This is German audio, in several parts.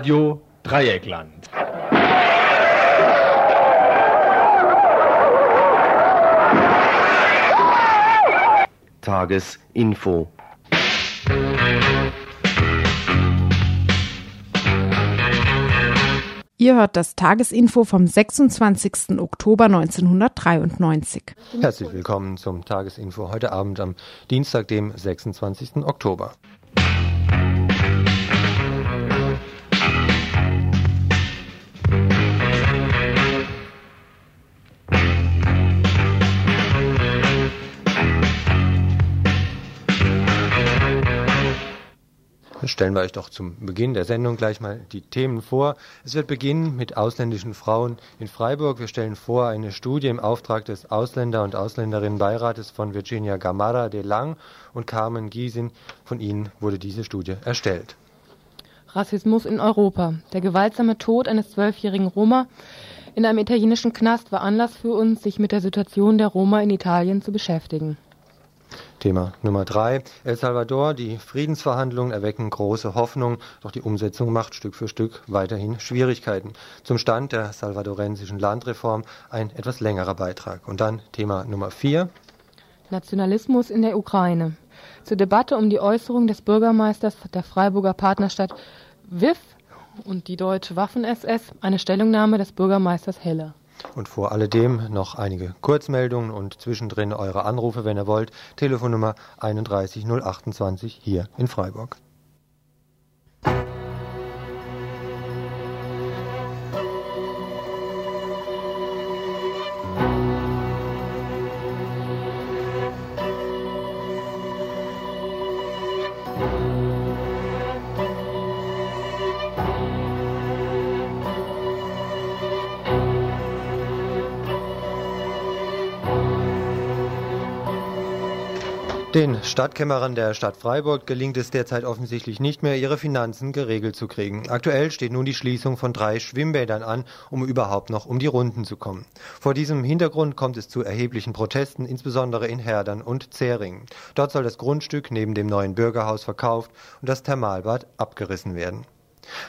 Radio Dreieckland. Tagesinfo. Ihr hört das Tagesinfo vom 26. Oktober 1993. Herzlich willkommen zum Tagesinfo heute Abend am Dienstag, dem 26. Oktober. Stellen wir euch doch zum Beginn der Sendung gleich mal die Themen vor. Es wird beginnen mit ausländischen Frauen in Freiburg. Wir stellen vor eine Studie im Auftrag des Ausländer- und Ausländerinnenbeirates von Virginia Gamara de Lang und Carmen Giesin. Von ihnen wurde diese Studie erstellt. Rassismus in Europa. Der gewaltsame Tod eines zwölfjährigen Roma in einem italienischen Knast war Anlass für uns, sich mit der Situation der Roma in Italien zu beschäftigen. Thema Nummer drei. El Salvador. Die Friedensverhandlungen erwecken große Hoffnung, doch die Umsetzung macht Stück für Stück weiterhin Schwierigkeiten. Zum Stand der salvadorensischen Landreform ein etwas längerer Beitrag. Und dann Thema Nummer vier. Nationalismus in der Ukraine. Zur Debatte um die Äußerung des Bürgermeisters der Freiburger Partnerstadt WIF und die deutsche Waffen-SS eine Stellungnahme des Bürgermeisters Heller. Und vor alledem noch einige Kurzmeldungen und zwischendrin eure Anrufe, wenn ihr wollt. Telefonnummer 31028 hier in Freiburg. Den Stadtkämmerern der Stadt Freiburg gelingt es derzeit offensichtlich nicht mehr, ihre Finanzen geregelt zu kriegen. Aktuell steht nun die Schließung von drei Schwimmbädern an, um überhaupt noch um die Runden zu kommen. Vor diesem Hintergrund kommt es zu erheblichen Protesten, insbesondere in Herdern und Zähringen. Dort soll das Grundstück neben dem neuen Bürgerhaus verkauft und das Thermalbad abgerissen werden.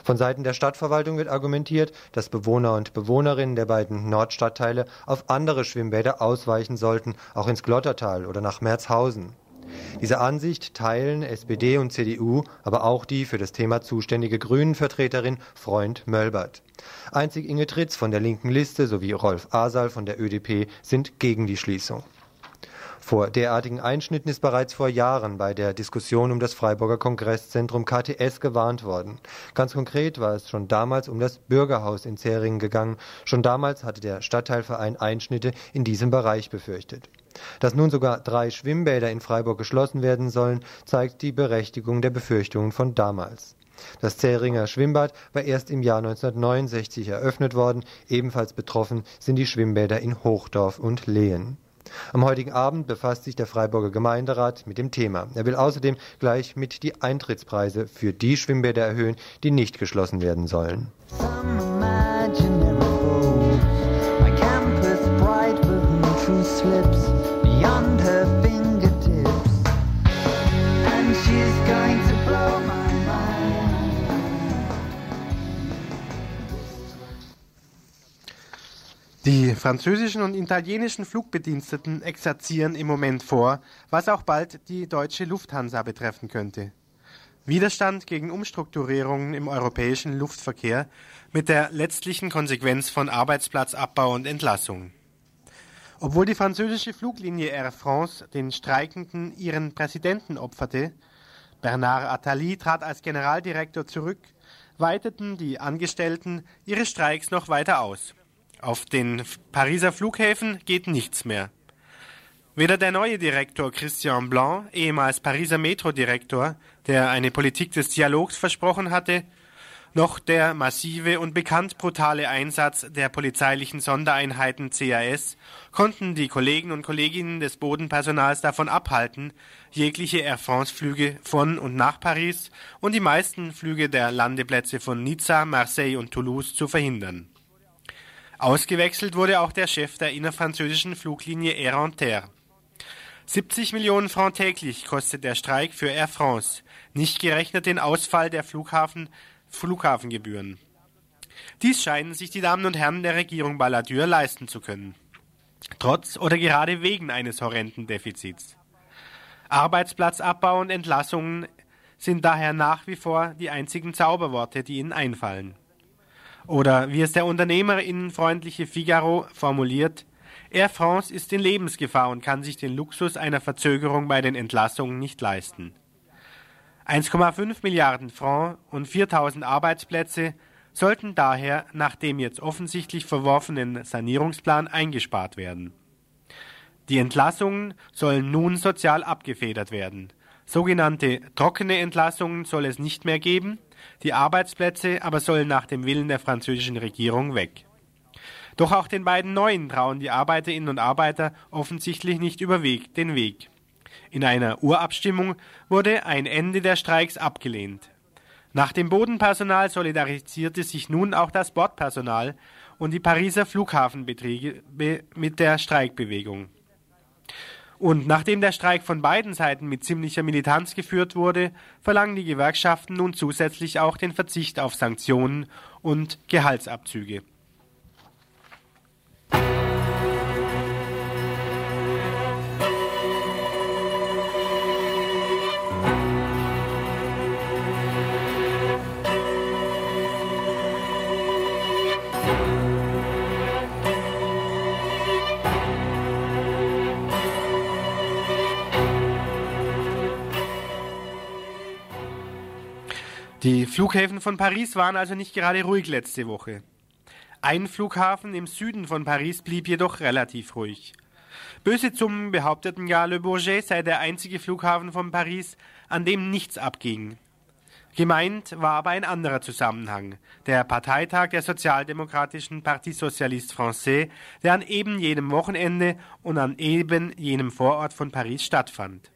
Von Seiten der Stadtverwaltung wird argumentiert, dass Bewohner und Bewohnerinnen der beiden Nordstadtteile auf andere Schwimmbäder ausweichen sollten, auch ins Glottertal oder nach Merzhausen. Diese Ansicht teilen SPD und CDU, aber auch die für das Thema zuständige Grünen-Vertreterin Freund Mölbert. Einzig Inge Tritz von der linken Liste sowie Rolf Asal von der ÖDP sind gegen die Schließung. Vor derartigen Einschnitten ist bereits vor Jahren bei der Diskussion um das Freiburger Kongresszentrum KTS gewarnt worden. Ganz konkret war es schon damals um das Bürgerhaus in Zähringen gegangen. Schon damals hatte der Stadtteilverein Einschnitte in diesem Bereich befürchtet. Dass nun sogar drei Schwimmbäder in Freiburg geschlossen werden sollen, zeigt die Berechtigung der Befürchtungen von damals. Das Zähringer Schwimmbad war erst im Jahr 1969 eröffnet worden. Ebenfalls betroffen sind die Schwimmbäder in Hochdorf und Lehen. Am heutigen Abend befasst sich der Freiburger Gemeinderat mit dem Thema. Er will außerdem gleich mit die Eintrittspreise für die Schwimmbäder erhöhen, die nicht geschlossen werden sollen. Some Die französischen und italienischen Flugbediensteten exerzieren im Moment vor, was auch bald die deutsche Lufthansa betreffen könnte. Widerstand gegen Umstrukturierungen im europäischen Luftverkehr mit der letztlichen Konsequenz von Arbeitsplatzabbau und Entlassungen. Obwohl die französische Fluglinie Air France den Streikenden ihren Präsidenten opferte, Bernard Attali trat als Generaldirektor zurück, weiteten die Angestellten ihre Streiks noch weiter aus. Auf den Pariser Flughäfen geht nichts mehr. Weder der neue Direktor Christian Blanc, ehemals Pariser Metro-Direktor, der eine Politik des Dialogs versprochen hatte, noch der massive und bekannt brutale Einsatz der polizeilichen Sondereinheiten CAS konnten die Kollegen und Kolleginnen des Bodenpersonals davon abhalten, jegliche Air France-Flüge von und nach Paris und die meisten Flüge der Landeplätze von Nizza, Marseille und Toulouse zu verhindern. Ausgewechselt wurde auch der Chef der innerfranzösischen Fluglinie Air Inter. 70 Millionen Francs täglich kostet der Streik für Air France, nicht gerechnet den Ausfall der Flughafen Flughafengebühren. Dies scheinen sich die Damen und Herren der Regierung Balladur leisten zu können. Trotz oder gerade wegen eines horrenden Defizits. Arbeitsplatzabbau und Entlassungen sind daher nach wie vor die einzigen Zauberworte, die ihnen einfallen. Oder wie es der unternehmerinnenfreundliche Figaro formuliert, Air France ist in Lebensgefahr und kann sich den Luxus einer Verzögerung bei den Entlassungen nicht leisten. 1,5 Milliarden Francs und 4000 Arbeitsplätze sollten daher nach dem jetzt offensichtlich verworfenen Sanierungsplan eingespart werden. Die Entlassungen sollen nun sozial abgefedert werden. Sogenannte trockene Entlassungen soll es nicht mehr geben, die Arbeitsplätze aber sollen nach dem Willen der französischen Regierung weg. Doch auch den beiden neuen trauen die Arbeiterinnen und Arbeiter offensichtlich nicht über Weg, den Weg. In einer Urabstimmung wurde ein Ende der Streiks abgelehnt. Nach dem Bodenpersonal solidarisierte sich nun auch das Bordpersonal und die Pariser Flughafenbetriebe mit der Streikbewegung. Und nachdem der Streik von beiden Seiten mit ziemlicher Militanz geführt wurde, verlangen die Gewerkschaften nun zusätzlich auch den Verzicht auf Sanktionen und Gehaltsabzüge. Die Flughäfen von Paris waren also nicht gerade ruhig letzte Woche. Ein Flughafen im Süden von Paris blieb jedoch relativ ruhig. Böse Zungen behaupteten ja, Le Bourget sei der einzige Flughafen von Paris, an dem nichts abging. Gemeint war aber ein anderer Zusammenhang, der Parteitag der sozialdemokratischen Parti Socialiste Français, der an eben jenem Wochenende und an eben jenem Vorort von Paris stattfand.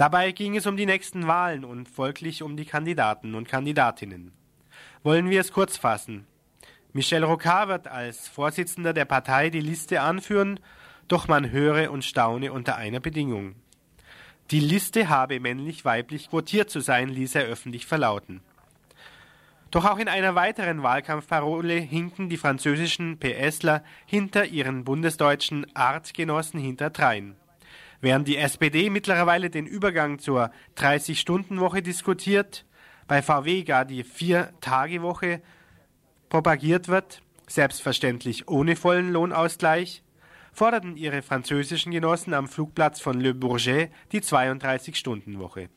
Dabei ging es um die nächsten Wahlen und folglich um die Kandidaten und Kandidatinnen. Wollen wir es kurz fassen. Michel Rocard wird als Vorsitzender der Partei die Liste anführen, doch man höre und staune unter einer Bedingung. Die Liste habe männlich-weiblich quotiert zu sein, ließ er öffentlich verlauten. Doch auch in einer weiteren Wahlkampfparole hinken die französischen PSler hinter ihren bundesdeutschen Artgenossen hinterdrein. Während die SPD mittlerweile den Übergang zur 30-Stunden-Woche diskutiert, bei VW gar die Vier-Tage-Woche propagiert wird, selbstverständlich ohne vollen Lohnausgleich, forderten ihre französischen Genossen am Flugplatz von Le Bourget die 32-Stunden-Woche.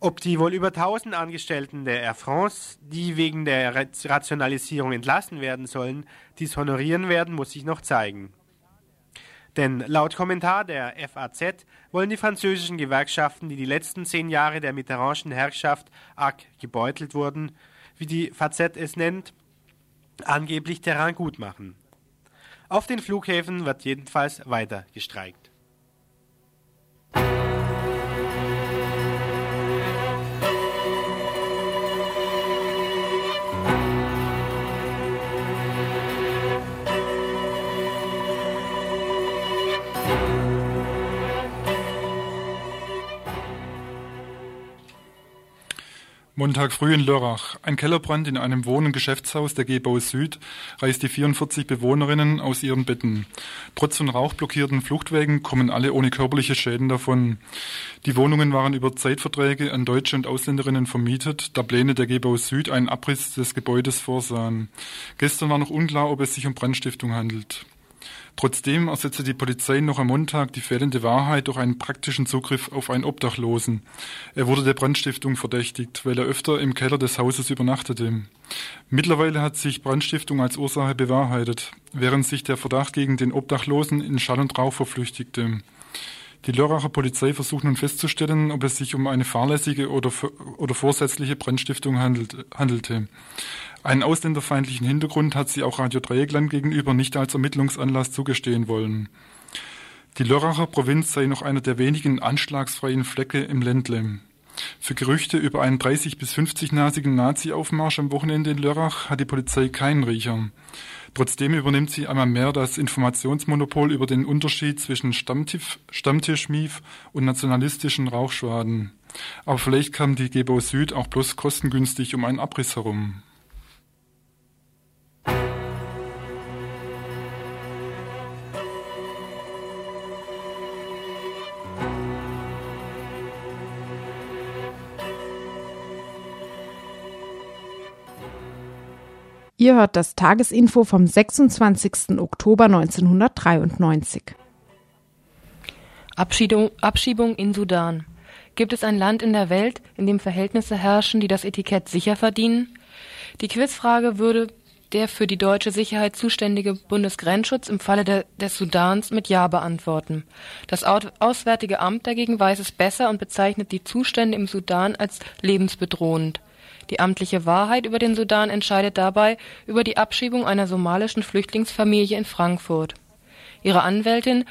Ob die wohl über 1000 Angestellten der Air France, die wegen der Rationalisierung entlassen werden sollen, dies honorieren werden, muss sich noch zeigen. Denn laut Kommentar der FAZ wollen die französischen Gewerkschaften, die die letzten zehn Jahre der Mitterrandschen Herrschaft arg gebeutelt wurden, wie die FAZ es nennt, angeblich Terrain gut machen. Auf den Flughäfen wird jedenfalls weiter gestreikt. Montag früh in Lörrach. Ein Kellerbrand in einem Wohn- und Geschäftshaus der Gebau Süd reißt die 44 Bewohnerinnen aus ihren Betten. Trotz von rauchblockierten Fluchtwegen kommen alle ohne körperliche Schäden davon. Die Wohnungen waren über Zeitverträge an Deutsche und Ausländerinnen vermietet, da Pläne der Gebau Süd einen Abriss des Gebäudes vorsahen. Gestern war noch unklar, ob es sich um Brandstiftung handelt. Trotzdem ersetzte die Polizei noch am Montag die fehlende Wahrheit durch einen praktischen Zugriff auf einen Obdachlosen. Er wurde der Brandstiftung verdächtigt, weil er öfter im Keller des Hauses übernachtete. Mittlerweile hat sich Brandstiftung als Ursache bewahrheitet, während sich der Verdacht gegen den Obdachlosen in Schall und Rauch verflüchtigte. Die Lörracher Polizei versucht nun festzustellen, ob es sich um eine fahrlässige oder, oder vorsätzliche Brandstiftung handelt, handelte. Einen ausländerfeindlichen Hintergrund hat sie auch Radio Dreieckland gegenüber nicht als Ermittlungsanlass zugestehen wollen. Die Lörracher Provinz sei noch einer der wenigen anschlagsfreien Flecke im Ländle. Für Gerüchte über einen 30- bis 50-nasigen Nazi-Aufmarsch am Wochenende in Lörrach hat die Polizei keinen Riecher. Trotzdem übernimmt sie einmal mehr das Informationsmonopol über den Unterschied zwischen Stammtisch, Stammtischmief und nationalistischen Rauchschwaden. Aber vielleicht kam die Gebau Süd auch bloß kostengünstig um einen Abriss herum. Ihr hört das Tagesinfo vom 26. Oktober 1993. Abschiebung, Abschiebung in Sudan. Gibt es ein Land in der Welt, in dem Verhältnisse herrschen, die das Etikett sicher verdienen? Die Quizfrage würde der für die deutsche Sicherheit zuständige Bundesgrenzschutz im Falle der, des Sudans mit Ja beantworten. Das Auswärtige Amt dagegen weiß es besser und bezeichnet die Zustände im Sudan als lebensbedrohend. Die amtliche Wahrheit über den Sudan entscheidet dabei über die Abschiebung einer somalischen Flüchtlingsfamilie in Frankfurt. Ihre Anwältin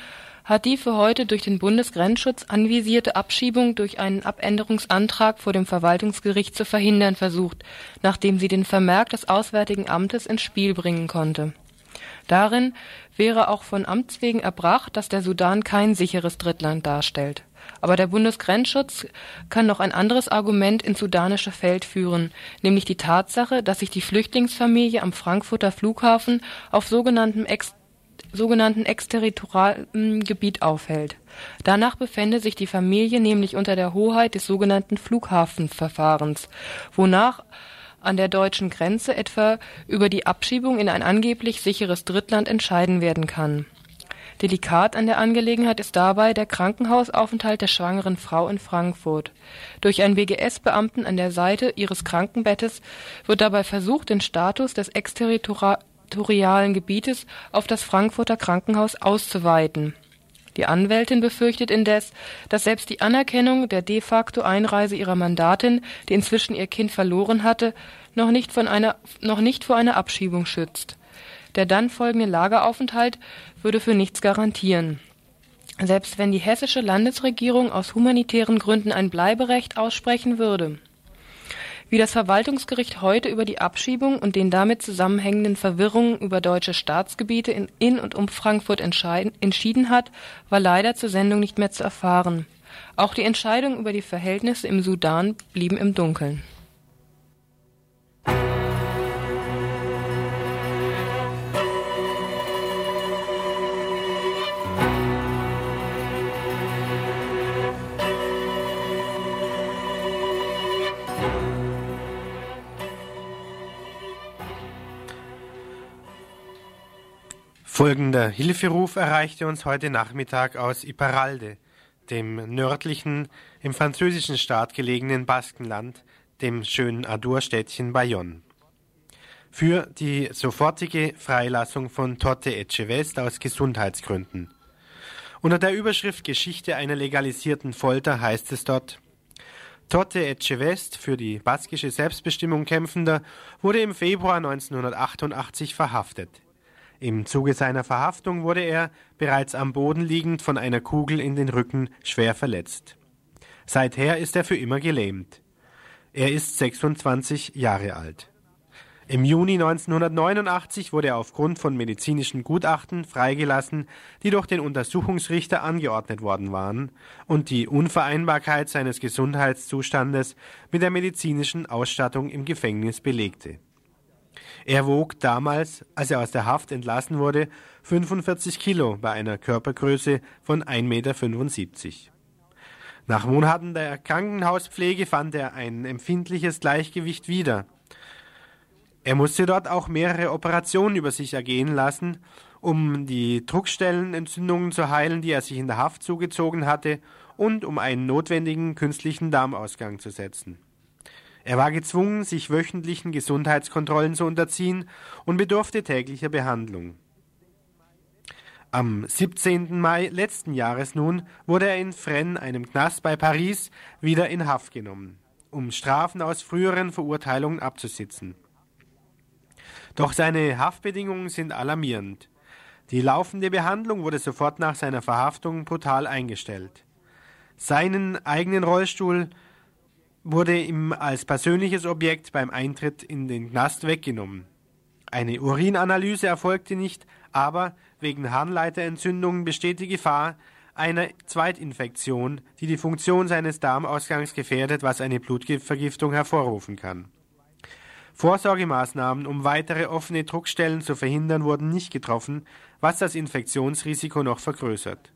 hat die für heute durch den Bundesgrenzschutz anvisierte Abschiebung durch einen Abänderungsantrag vor dem Verwaltungsgericht zu verhindern versucht, nachdem sie den Vermerk des Auswärtigen Amtes ins Spiel bringen konnte. Darin wäre auch von Amts wegen erbracht, dass der Sudan kein sicheres Drittland darstellt aber der Bundesgrenzschutz kann noch ein anderes Argument ins sudanische Feld führen, nämlich die Tatsache, dass sich die Flüchtlingsfamilie am Frankfurter Flughafen auf sogenanntem Ex sogenannten exterritorialen Gebiet aufhält. Danach befände sich die Familie nämlich unter der Hoheit des sogenannten Flughafenverfahrens, wonach an der deutschen Grenze etwa über die Abschiebung in ein angeblich sicheres Drittland entscheiden werden kann Delikat an der Angelegenheit ist dabei der Krankenhausaufenthalt der schwangeren Frau in Frankfurt. Durch einen WGS-Beamten an der Seite ihres Krankenbettes wird dabei versucht, den Status des exterritorialen Gebietes auf das Frankfurter Krankenhaus auszuweiten. Die Anwältin befürchtet indes, dass selbst die Anerkennung der de facto Einreise ihrer Mandatin, die inzwischen ihr Kind verloren hatte, noch nicht, von einer, noch nicht vor einer Abschiebung schützt. Der dann folgende Lageraufenthalt würde für nichts garantieren. Selbst wenn die hessische Landesregierung aus humanitären Gründen ein Bleiberecht aussprechen würde. Wie das Verwaltungsgericht heute über die Abschiebung und den damit zusammenhängenden Verwirrungen über deutsche Staatsgebiete in, und um Frankfurt entschieden hat, war leider zur Sendung nicht mehr zu erfahren. Auch die Entscheidung über die Verhältnisse im Sudan blieben im Dunkeln. Folgender Hilferuf erreichte uns heute Nachmittag aus Iparalde, dem nördlichen, im französischen Staat gelegenen Baskenland, dem schönen Adur-Städtchen Bayonne. Für die sofortige Freilassung von Totte Echevest aus Gesundheitsgründen. Unter der Überschrift Geschichte einer legalisierten Folter heißt es dort, Totte Echevest, für die baskische Selbstbestimmung kämpfender, wurde im Februar 1988 verhaftet. Im Zuge seiner Verhaftung wurde er, bereits am Boden liegend, von einer Kugel in den Rücken schwer verletzt. Seither ist er für immer gelähmt. Er ist 26 Jahre alt. Im Juni 1989 wurde er aufgrund von medizinischen Gutachten freigelassen, die durch den Untersuchungsrichter angeordnet worden waren und die Unvereinbarkeit seines Gesundheitszustandes mit der medizinischen Ausstattung im Gefängnis belegte. Er wog damals, als er aus der Haft entlassen wurde, 45 Kilo bei einer Körpergröße von 1,75 Meter. Nach Monaten der Krankenhauspflege fand er ein empfindliches Gleichgewicht wieder. Er musste dort auch mehrere Operationen über sich ergehen lassen, um die Druckstellenentzündungen zu heilen, die er sich in der Haft zugezogen hatte, und um einen notwendigen künstlichen Darmausgang zu setzen. Er war gezwungen, sich wöchentlichen Gesundheitskontrollen zu unterziehen und bedurfte täglicher Behandlung. Am 17. Mai letzten Jahres nun wurde er in Fresnes, einem Knast bei Paris, wieder in Haft genommen, um Strafen aus früheren Verurteilungen abzusitzen. Doch seine Haftbedingungen sind alarmierend. Die laufende Behandlung wurde sofort nach seiner Verhaftung brutal eingestellt. Seinen eigenen Rollstuhl wurde ihm als persönliches Objekt beim Eintritt in den Knast weggenommen. Eine Urinanalyse erfolgte nicht, aber wegen Harnleiterentzündungen besteht die Gefahr, einer Zweitinfektion, die die Funktion seines Darmausgangs gefährdet, was eine Blutvergiftung hervorrufen kann. Vorsorgemaßnahmen, um weitere offene Druckstellen zu verhindern, wurden nicht getroffen, was das Infektionsrisiko noch vergrößert.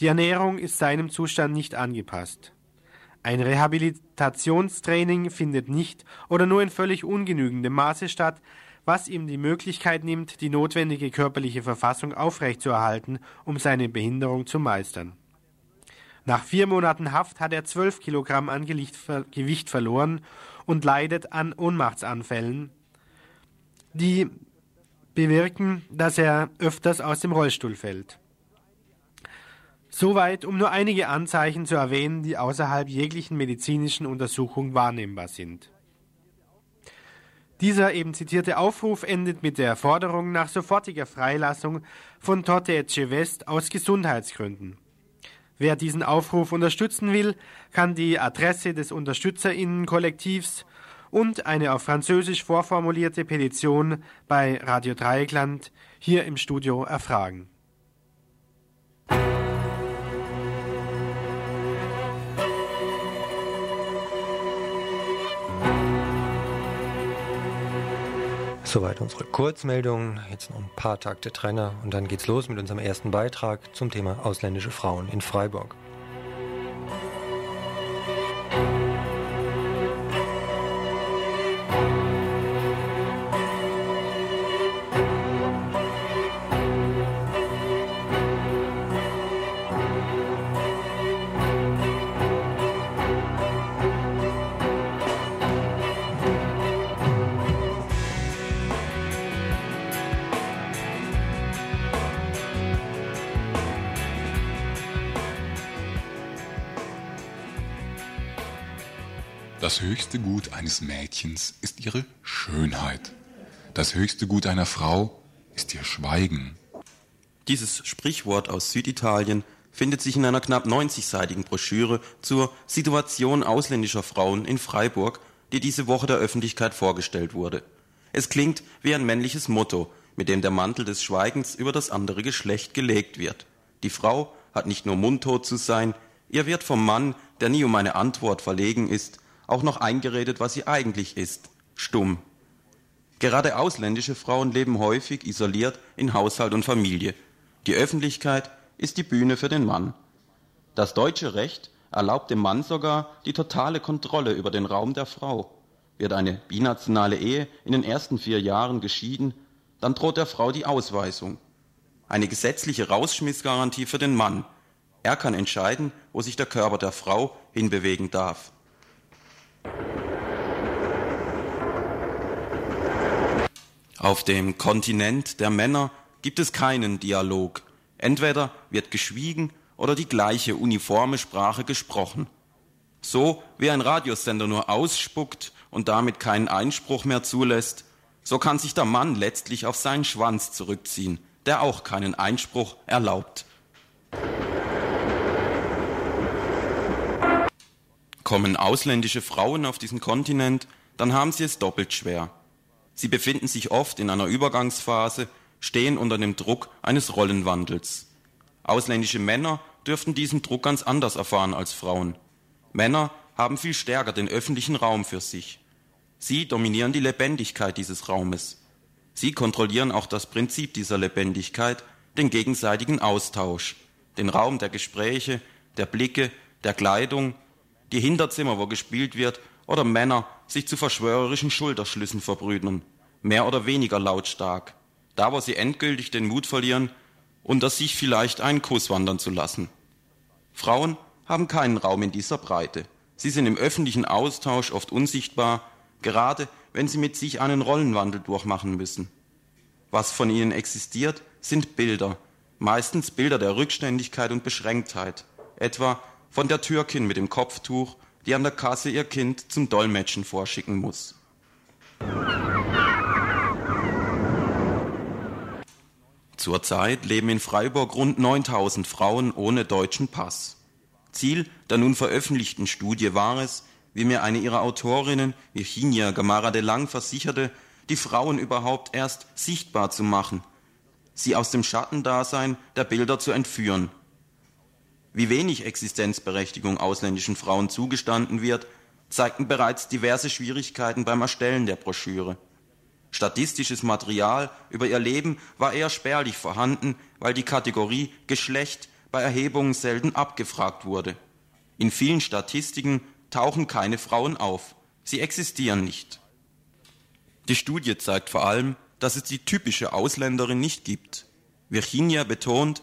Die Ernährung ist seinem Zustand nicht angepasst. Ein Rehabilitationstraining findet nicht oder nur in völlig ungenügendem Maße statt, was ihm die Möglichkeit nimmt, die notwendige körperliche Verfassung aufrechtzuerhalten, um seine Behinderung zu meistern. Nach vier Monaten Haft hat er zwölf Kilogramm an Gewicht verloren und leidet an Ohnmachtsanfällen, die bewirken, dass er öfters aus dem Rollstuhl fällt. Soweit, um nur einige Anzeichen zu erwähnen, die außerhalb jeglichen medizinischen Untersuchung wahrnehmbar sind. Dieser eben zitierte Aufruf endet mit der Forderung nach sofortiger Freilassung von Totte Echevest aus Gesundheitsgründen. Wer diesen Aufruf unterstützen will, kann die Adresse des Unterstützerinnenkollektivs und eine auf Französisch vorformulierte Petition bei Radio Dreieckland hier im Studio erfragen. Soweit unsere Kurzmeldung. Jetzt noch ein paar Takte Trenner und dann geht's los mit unserem ersten Beitrag zum Thema ausländische Frauen in Freiburg. Das höchste Gut eines Mädchens ist ihre Schönheit. Das höchste Gut einer Frau ist ihr Schweigen. Dieses Sprichwort aus Süditalien findet sich in einer knapp 90-seitigen Broschüre zur Situation ausländischer Frauen in Freiburg, die diese Woche der Öffentlichkeit vorgestellt wurde. Es klingt wie ein männliches Motto, mit dem der Mantel des Schweigens über das andere Geschlecht gelegt wird. Die Frau hat nicht nur mundtot zu sein, ihr wird vom Mann, der nie um eine Antwort verlegen ist, auch noch eingeredet, was sie eigentlich ist, stumm. Gerade ausländische Frauen leben häufig isoliert in Haushalt und Familie. Die Öffentlichkeit ist die Bühne für den Mann. Das deutsche Recht erlaubt dem Mann sogar die totale Kontrolle über den Raum der Frau. Wird eine binationale Ehe in den ersten vier Jahren geschieden, dann droht der Frau die Ausweisung. Eine gesetzliche Rausschmissgarantie für den Mann. Er kann entscheiden, wo sich der Körper der Frau hinbewegen darf. Auf dem Kontinent der Männer gibt es keinen Dialog. Entweder wird geschwiegen oder die gleiche uniforme Sprache gesprochen. So wie ein Radiosender nur ausspuckt und damit keinen Einspruch mehr zulässt, so kann sich der Mann letztlich auf seinen Schwanz zurückziehen, der auch keinen Einspruch erlaubt. Kommen ausländische Frauen auf diesen Kontinent, dann haben sie es doppelt schwer. Sie befinden sich oft in einer Übergangsphase, stehen unter dem Druck eines Rollenwandels. Ausländische Männer dürften diesen Druck ganz anders erfahren als Frauen. Männer haben viel stärker den öffentlichen Raum für sich. Sie dominieren die Lebendigkeit dieses Raumes. Sie kontrollieren auch das Prinzip dieser Lebendigkeit, den gegenseitigen Austausch, den Raum der Gespräche, der Blicke, der Kleidung, die Hinterzimmer, wo gespielt wird, oder Männer sich zu verschwörerischen Schulterschlüssen verbrüdern, mehr oder weniger lautstark, da wo sie endgültig den Mut verlieren, unter sich vielleicht einen Kuss wandern zu lassen. Frauen haben keinen Raum in dieser Breite. Sie sind im öffentlichen Austausch oft unsichtbar, gerade wenn sie mit sich einen Rollenwandel durchmachen müssen. Was von ihnen existiert, sind Bilder, meistens Bilder der Rückständigkeit und Beschränktheit, etwa von der Türkin mit dem Kopftuch, die an der Kasse ihr Kind zum Dolmetschen vorschicken muss. Zurzeit leben in Freiburg rund 9000 Frauen ohne deutschen Pass. Ziel der nun veröffentlichten Studie war es, wie mir eine ihrer Autorinnen, Virginia Gamara de Lang, versicherte, die Frauen überhaupt erst sichtbar zu machen, sie aus dem Schattendasein der Bilder zu entführen Wie wenig Existenzberechtigung ausländischen Frauen zugestanden wird, zeigten bereits diverse Schwierigkeiten beim Erstellen der Broschüre. Statistisches Material über ihr Leben war eher spärlich vorhanden, weil die Kategorie Geschlecht bei Erhebungen selten abgefragt wurde. In vielen Statistiken tauchen keine Frauen auf. Sie existieren nicht. Die Studie zeigt vor allem, dass es die typische Ausländerin nicht gibt. Virginia betont,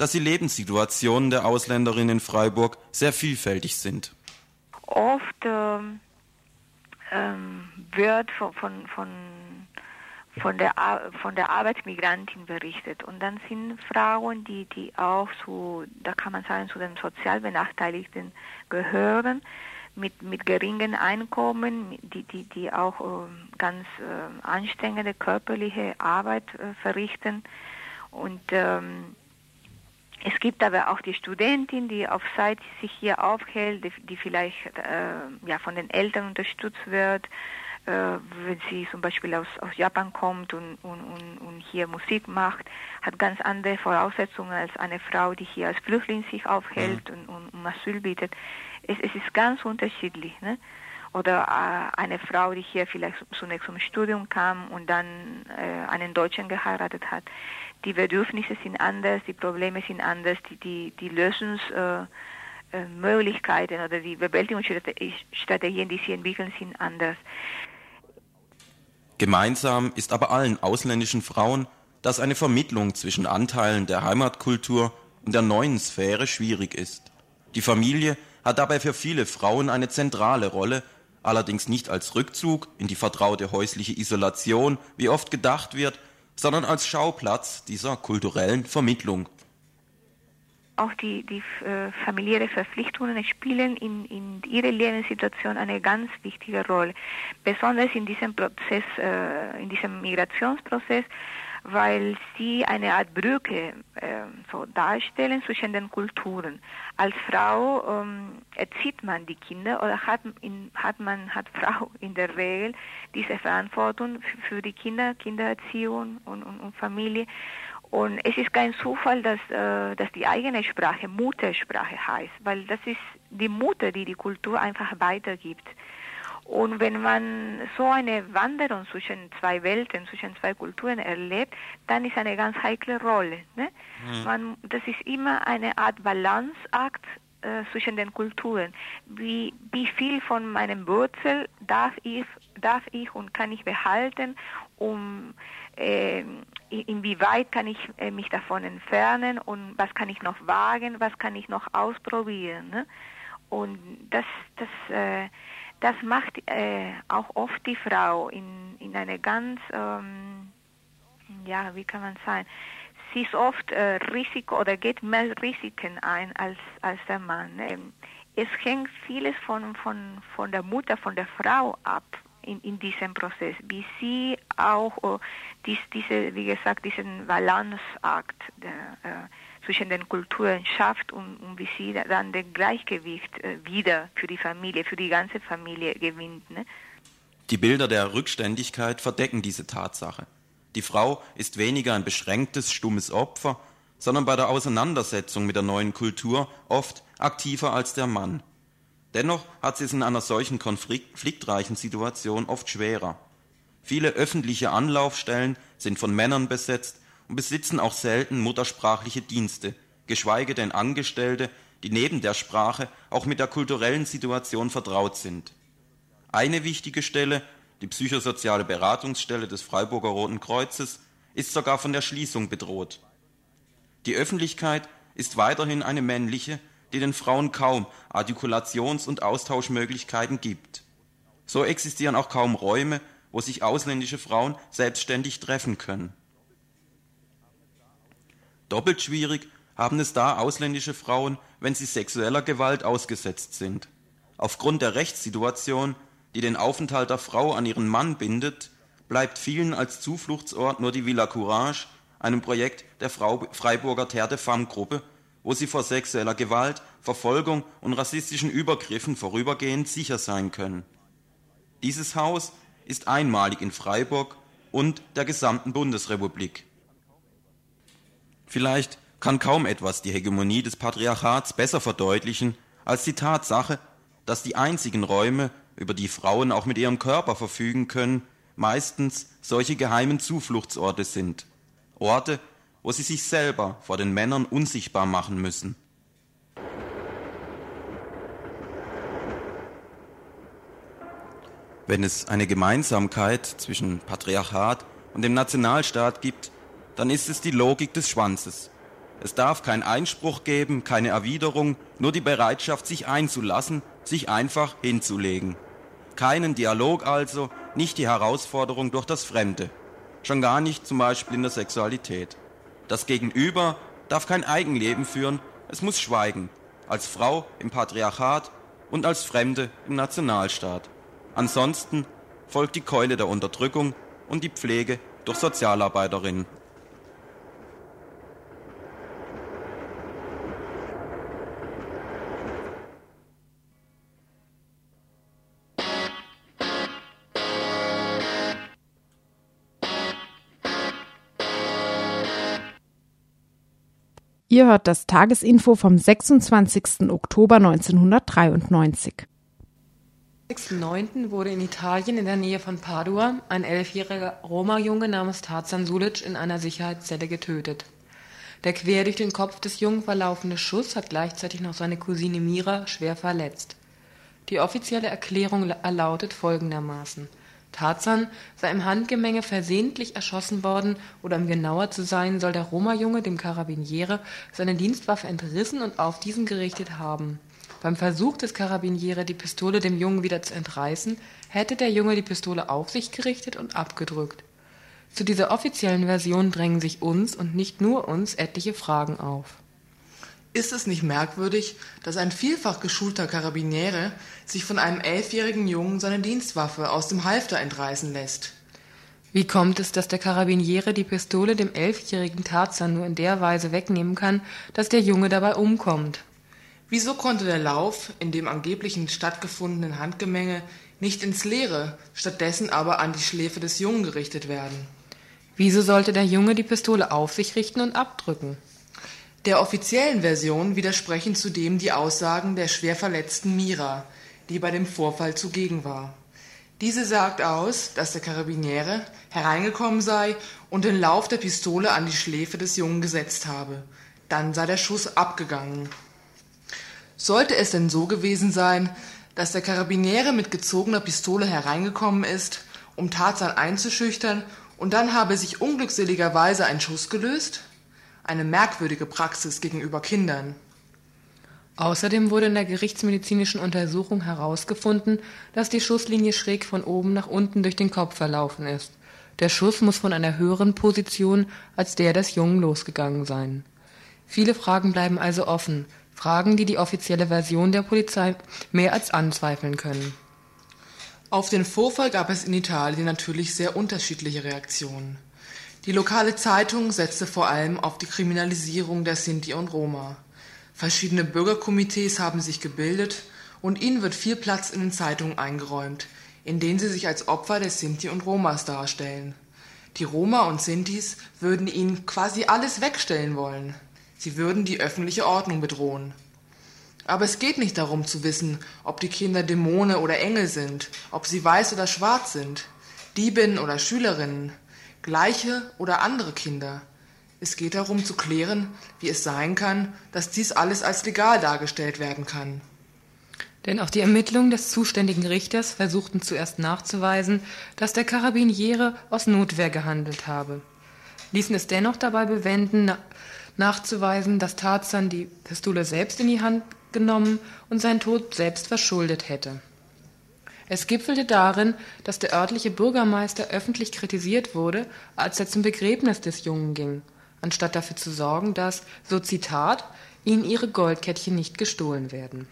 dass die Lebenssituationen der Ausländerinnen in Freiburg sehr vielfältig sind. Oft ähm, ähm, wird von, von, von, von, der, von der Arbeitsmigrantin berichtet. Und dann sind Frauen, die, die auch zu, da kann man sagen, zu den sozial Benachteiligten gehören, mit, mit geringen Einkommen, die, die, die auch äh, ganz äh, anstrengende körperliche Arbeit äh, verrichten. Und ähm, es gibt aber auch die Studentin, die auf Zeit sich hier aufhält, die, die vielleicht äh, ja, von den Eltern unterstützt wird, äh, wenn sie zum Beispiel aus, aus Japan kommt und, und, und, und hier Musik macht, hat ganz andere Voraussetzungen als eine Frau, die hier als Flüchtling sich aufhält mhm. und, um Asyl bietet. Es, es ist ganz unterschiedlich. Ne? Oder äh, eine Frau, die hier vielleicht zunächst zum Studium kam und dann äh, einen Deutschen geheiratet hat die Bedürfnisse sind anders, die Probleme sind anders, die, die, die Lösungsmöglichkeiten äh, oder die Bewältigungsstrategien, die sie entwickeln, sind anders. Gemeinsam ist aber allen ausländischen Frauen, dass eine Vermittlung zwischen Anteilen der Heimatkultur und der neuen Sphäre schwierig ist. Die Familie hat dabei für viele Frauen eine zentrale Rolle, allerdings nicht als Rückzug in die vertraute häusliche Isolation, wie oft gedacht wird, sondern als Schauplatz dieser kulturellen Vermittlung. Auch die, die äh, familiäre Verpflichtungen spielen in, in ihrer Lebenssituation eine ganz wichtige Rolle, besonders in diesem Prozess, äh, in diesem Migrationsprozess, weil sie eine Art Brücke äh, so darstellen zwischen den Kulturen. Als Frau ähm, erzieht man die Kinder oder hat, in, hat man hat Frau in der Regel diese Verantwortung für die Kinder, Kindererziehung und, und, und Familie. Und es ist kein Zufall, dass, äh, dass die eigene Sprache Muttersprache heißt, weil das ist die Mutter, die die Kultur einfach weitergibt. Und wenn man so eine Wanderung zwischen zwei Welten, zwischen zwei Kulturen erlebt, dann ist eine ganz heikle Rolle. Ne? Mhm. Man, das ist immer eine Art Balanceakt äh, zwischen den Kulturen. Wie, wie viel von meinem Wurzel darf ich, darf ich und kann ich behalten, um äh, inwieweit kann ich äh, mich davon entfernen und was kann ich noch wagen, was kann ich noch ausprobieren. Ne? Und das, das äh, das macht äh, auch oft die Frau in, in eine ganz, ähm, ja, wie kann man sagen, sie ist oft äh, Risiko oder geht mehr Risiken ein als, als der Mann. Ähm, es hängt vieles von, von, von der Mutter, von der Frau ab in, in diesem Prozess, wie sie auch äh, dies, diese, wie gesagt, diesen Balanceakt äh, zwischen den Kulturen schafft und, und wie sie dann den Gleichgewicht äh, wieder für die Familie, für die ganze Familie gewinnt. Ne? Die Bilder der Rückständigkeit verdecken diese Tatsache. Die Frau ist weniger ein beschränktes, stummes Opfer, sondern bei der Auseinandersetzung mit der neuen Kultur oft aktiver als der Mann. Dennoch hat sie es in einer solchen konfliktreichen Situation oft schwerer. Viele öffentliche Anlaufstellen sind von Männern besetzt, und besitzen auch selten muttersprachliche Dienste, geschweige denn Angestellte, die neben der Sprache auch mit der kulturellen Situation vertraut sind. Eine wichtige Stelle, die psychosoziale Beratungsstelle des Freiburger Roten Kreuzes, ist sogar von der Schließung bedroht. Die Öffentlichkeit ist weiterhin eine männliche, die den Frauen kaum Artikulations- und Austauschmöglichkeiten gibt. So existieren auch kaum Räume, wo sich ausländische Frauen selbstständig treffen können. Doppelt schwierig haben es da ausländische Frauen, wenn sie sexueller Gewalt ausgesetzt sind. Aufgrund der Rechtssituation, die den Aufenthalt der Frau an ihren Mann bindet, bleibt vielen als Zufluchtsort nur die Villa Courage, einem Projekt der Frau Freiburger Terre de Femme Gruppe, wo sie vor sexueller Gewalt, Verfolgung und rassistischen Übergriffen vorübergehend sicher sein können. Dieses Haus ist einmalig in Freiburg und der gesamten Bundesrepublik. Vielleicht kann kaum etwas die Hegemonie des Patriarchats besser verdeutlichen als die Tatsache, dass die einzigen Räume, über die Frauen auch mit ihrem Körper verfügen können, meistens solche geheimen Zufluchtsorte sind. Orte, wo sie sich selber vor den Männern unsichtbar machen müssen. Wenn es eine Gemeinsamkeit zwischen Patriarchat und dem Nationalstaat gibt, dann ist es die Logik des Schwanzes. Es darf keinen Einspruch geben, keine Erwiderung, nur die Bereitschaft, sich einzulassen, sich einfach hinzulegen. Keinen Dialog also, nicht die Herausforderung durch das Fremde. Schon gar nicht zum Beispiel in der Sexualität. Das Gegenüber darf kein Eigenleben führen, es muss schweigen, als Frau im Patriarchat und als Fremde im Nationalstaat. Ansonsten folgt die Keule der Unterdrückung und die Pflege durch Sozialarbeiterinnen. Ihr hört das Tagesinfo vom 26. Oktober 1993. 6.9. wurde in Italien in der Nähe von Padua ein elfjähriger Roma-Junge namens Tarzan Sulic in einer Sicherheitszelle getötet. Der quer durch den Kopf des Jungen verlaufende Schuss hat gleichzeitig noch seine Cousine Mira schwer verletzt. Die offizielle Erklärung erlautet folgendermaßen. Tarzan sei im Handgemenge versehentlich erschossen worden oder um genauer zu sein, soll der Roma-Junge dem Karabiniere seine Dienstwaffe entrissen und auf diesen gerichtet haben. Beim Versuch des Karabiniere, die Pistole dem Jungen wieder zu entreißen, hätte der Junge die Pistole auf sich gerichtet und abgedrückt. Zu dieser offiziellen Version drängen sich uns und nicht nur uns etliche Fragen auf. Ist es nicht merkwürdig, dass ein vielfach geschulter Karabiniere sich von einem elfjährigen Jungen seine Dienstwaffe aus dem Halfter entreißen lässt? Wie kommt es, dass der Karabiniere die Pistole dem elfjährigen Tarzan nur in der Weise wegnehmen kann, dass der Junge dabei umkommt? Wieso konnte der Lauf in dem angeblichen stattgefundenen Handgemenge nicht ins Leere, stattdessen aber an die Schläfe des Jungen gerichtet werden? Wieso sollte der Junge die Pistole auf sich richten und abdrücken? Der offiziellen Version widersprechen zudem die Aussagen der schwer verletzten Mira, die bei dem Vorfall zugegen war. Diese sagt aus, dass der Karabiniere hereingekommen sei und den Lauf der Pistole an die Schläfe des Jungen gesetzt habe. Dann sei der Schuss abgegangen. Sollte es denn so gewesen sein, dass der Karabiniere mit gezogener Pistole hereingekommen ist, um Tarzan einzuschüchtern, und dann habe sich unglückseligerweise ein Schuss gelöst? Eine merkwürdige Praxis gegenüber Kindern. Außerdem wurde in der gerichtsmedizinischen Untersuchung herausgefunden, dass die Schusslinie schräg von oben nach unten durch den Kopf verlaufen ist. Der Schuss muss von einer höheren Position als der des Jungen losgegangen sein. Viele Fragen bleiben also offen, Fragen, die die offizielle Version der Polizei mehr als anzweifeln können. Auf den Vorfall gab es in Italien natürlich sehr unterschiedliche Reaktionen. Die lokale Zeitung setzte vor allem auf die Kriminalisierung der Sinti und Roma. Verschiedene Bürgerkomitees haben sich gebildet und ihnen wird viel Platz in den Zeitungen eingeräumt, in denen sie sich als Opfer der Sinti und Romas darstellen. Die Roma und Sintis würden ihnen quasi alles wegstellen wollen. Sie würden die öffentliche Ordnung bedrohen. Aber es geht nicht darum zu wissen, ob die Kinder Dämonen oder Engel sind, ob sie weiß oder schwarz sind, Diebinnen oder Schülerinnen, gleiche oder andere Kinder. Es geht darum zu klären, wie es sein kann, dass dies alles als legal dargestellt werden kann. Denn auch die Ermittlungen des zuständigen Richters versuchten zuerst nachzuweisen, dass der Karabiniere aus Notwehr gehandelt habe, ließen es dennoch dabei bewenden, nachzuweisen, dass Tarzan die Pistole selbst in die Hand genommen und seinen Tod selbst verschuldet hätte. Es gipfelte darin, dass der örtliche Bürgermeister öffentlich kritisiert wurde, als er zum Begräbnis des Jungen ging, anstatt dafür zu sorgen, dass, so Zitat, ihnen ihre Goldkettchen nicht gestohlen werden.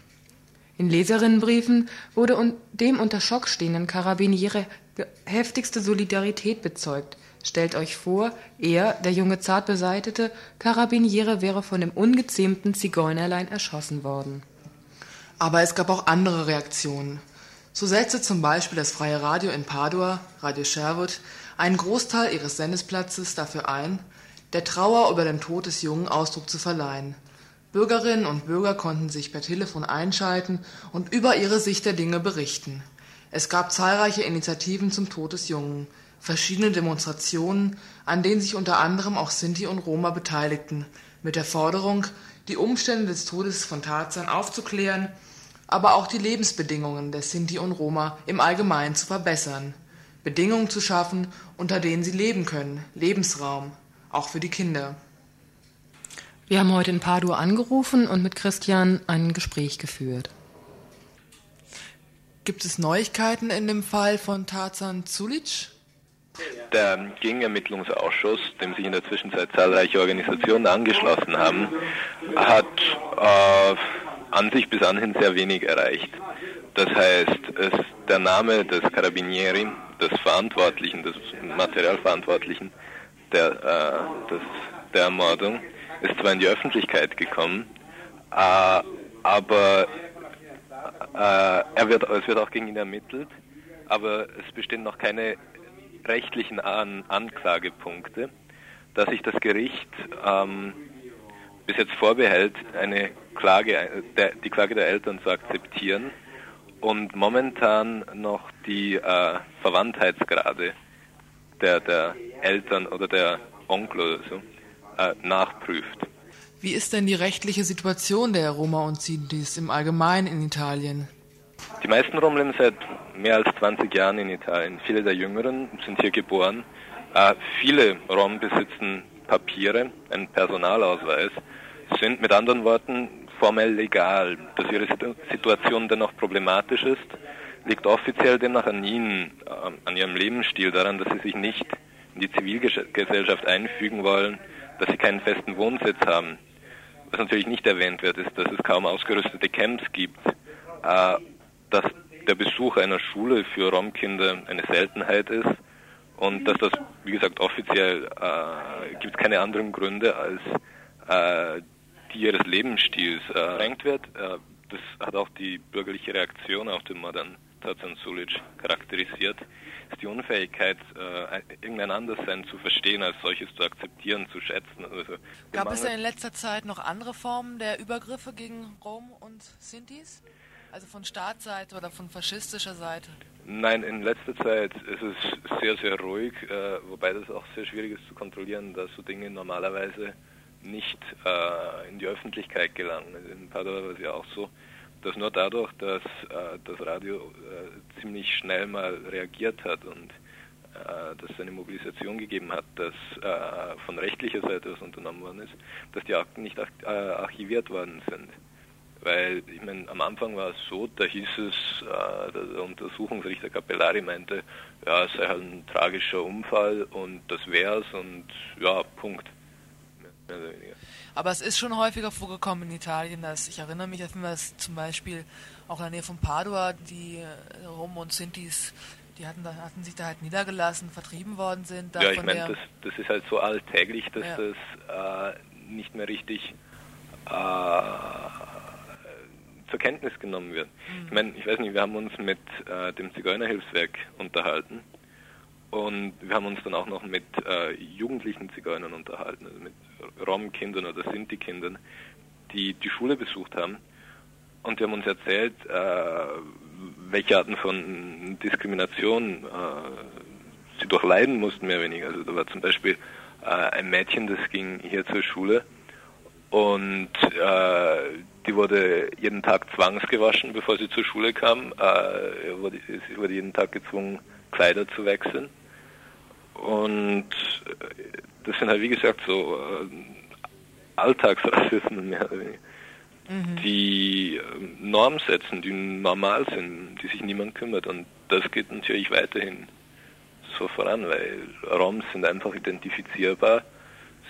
In Leserinnenbriefen wurde dem unter Schock stehenden Karabiniere heftigste Solidarität bezeugt, Stellt euch vor, er, der junge zart beseitete Karabiniere, wäre von dem ungezähmten Zigeunerlein erschossen worden. Aber es gab auch andere Reaktionen. So setzte zum Beispiel das Freie Radio in Padua, Radio Sherwood, einen Großteil ihres Sendesplatzes dafür ein, der Trauer über den Tod des Jungen Ausdruck zu verleihen. Bürgerinnen und Bürger konnten sich per Telefon einschalten und über ihre Sicht der Dinge berichten. Es gab zahlreiche Initiativen zum Tod des Jungen, verschiedene Demonstrationen, an denen sich unter anderem auch Sinti und Roma beteiligten, mit der Forderung, die Umstände des Todes von Tarzan aufzuklären, aber auch die Lebensbedingungen der Sinti und Roma im Allgemeinen zu verbessern, Bedingungen zu schaffen, unter denen sie leben können, Lebensraum, auch für die Kinder. Wir haben heute in Padua angerufen und mit Christian ein Gespräch geführt. Gibt es Neuigkeiten in dem Fall von Tarzan Zulic? Der Gegenermittlungsausschuss, dem sich in der Zwischenzeit zahlreiche Organisationen angeschlossen haben, hat äh, an sich bis anhin sehr wenig erreicht. Das heißt, es, der Name des Carabinieri, des Verantwortlichen, des Materialverantwortlichen der, äh, des, der Ermordung, ist zwar in die Öffentlichkeit gekommen, äh, aber äh, wird, es wird auch gegen ihn ermittelt, aber es bestehen noch keine rechtlichen An Anklagepunkte, da sich das Gericht ähm, bis jetzt vorbehält, eine Klage, der, die Klage der Eltern zu akzeptieren und momentan noch die äh, Verwandtheitsgrade der, der Eltern oder der Onkel oder so äh, nachprüft. Wie ist denn die rechtliche Situation der Roma und Sintis im Allgemeinen in Italien? Die meisten Rom leben seit mehr als 20 Jahren in Italien. Viele der Jüngeren sind hier geboren. Äh, viele Rom besitzen Papiere, einen Personalausweis, sind mit anderen Worten formell legal. Dass ihre Situation dennoch problematisch ist, liegt offiziell demnach an ihnen, äh, an ihrem Lebensstil, daran, dass sie sich nicht in die Zivilgesellschaft einfügen wollen, dass sie keinen festen Wohnsitz haben. Was natürlich nicht erwähnt wird, ist, dass es kaum ausgerüstete Camps gibt, äh, dass der Besuch einer Schule für Romkinder eine Seltenheit ist und dass das, wie gesagt, offiziell äh, gibt es keine anderen Gründe als äh, die ihres Lebensstils äh, wird. Äh, das hat auch die bürgerliche Reaktion auf den Mord an Tarzan Sulic charakterisiert ist die Unfähigkeit, äh, irgendein Anderssein zu verstehen, als solches zu akzeptieren, zu schätzen. Also, Gab es denn in letzter Zeit noch andere Formen der Übergriffe gegen Rom und Sintis? Also von Staatsseite oder von faschistischer Seite? Nein, in letzter Zeit ist es sehr, sehr ruhig, äh, wobei das auch sehr schwierig ist zu kontrollieren, dass so Dinge normalerweise nicht äh, in die Öffentlichkeit gelangen. Also in Padua war es ja auch so, dass nur dadurch, dass äh, das Radio äh, ziemlich schnell mal reagiert hat und äh, dass es eine Mobilisation gegeben hat, dass äh, von rechtlicher Seite was unternommen worden ist, dass die Akten nicht äh, archiviert worden sind. Weil, ich meine, am Anfang war es so, da hieß es, äh, der Untersuchungsrichter Capellari meinte, ja, es sei halt ein tragischer Unfall und das wär's und ja, Punkt. Mehr oder weniger. Aber es ist schon häufiger vorgekommen in Italien, dass ich erinnere mich, dass zum Beispiel auch in der Nähe von Padua die äh, Rom und Sintis, die hatten, da, hatten sich da halt niedergelassen, vertrieben worden sind. ja, ich meine, das, das, ist halt so alltäglich, dass ja. das äh, nicht mehr richtig äh, zur Kenntnis genommen wird. Mhm. Ich meine, ich weiß nicht, wir haben uns mit äh, dem Zigeunerhilfswerk unterhalten und wir haben uns dann auch noch mit äh, jugendlichen Zigeunern unterhalten, also mit Rom-Kindern oder Sinti-Kindern, die die Schule besucht haben. Und die haben uns erzählt, äh, welche Arten von Diskrimination äh, sie durchleiden mussten, mehr oder weniger. Also da war zum Beispiel äh, ein Mädchen, das ging hier zur Schule und äh, die wurde jeden Tag zwangsgewaschen, bevor sie zur Schule kam. Äh, wurde, sie wurde jeden Tag gezwungen, Kleider zu wechseln. Und äh, das sind halt, wie gesagt, so äh, Alltagsrassismen mehr oder weniger, mhm. die äh, Norm setzen, die normal sind, die sich niemand kümmert. Und das geht natürlich weiterhin so voran, weil Roms sind einfach identifizierbar.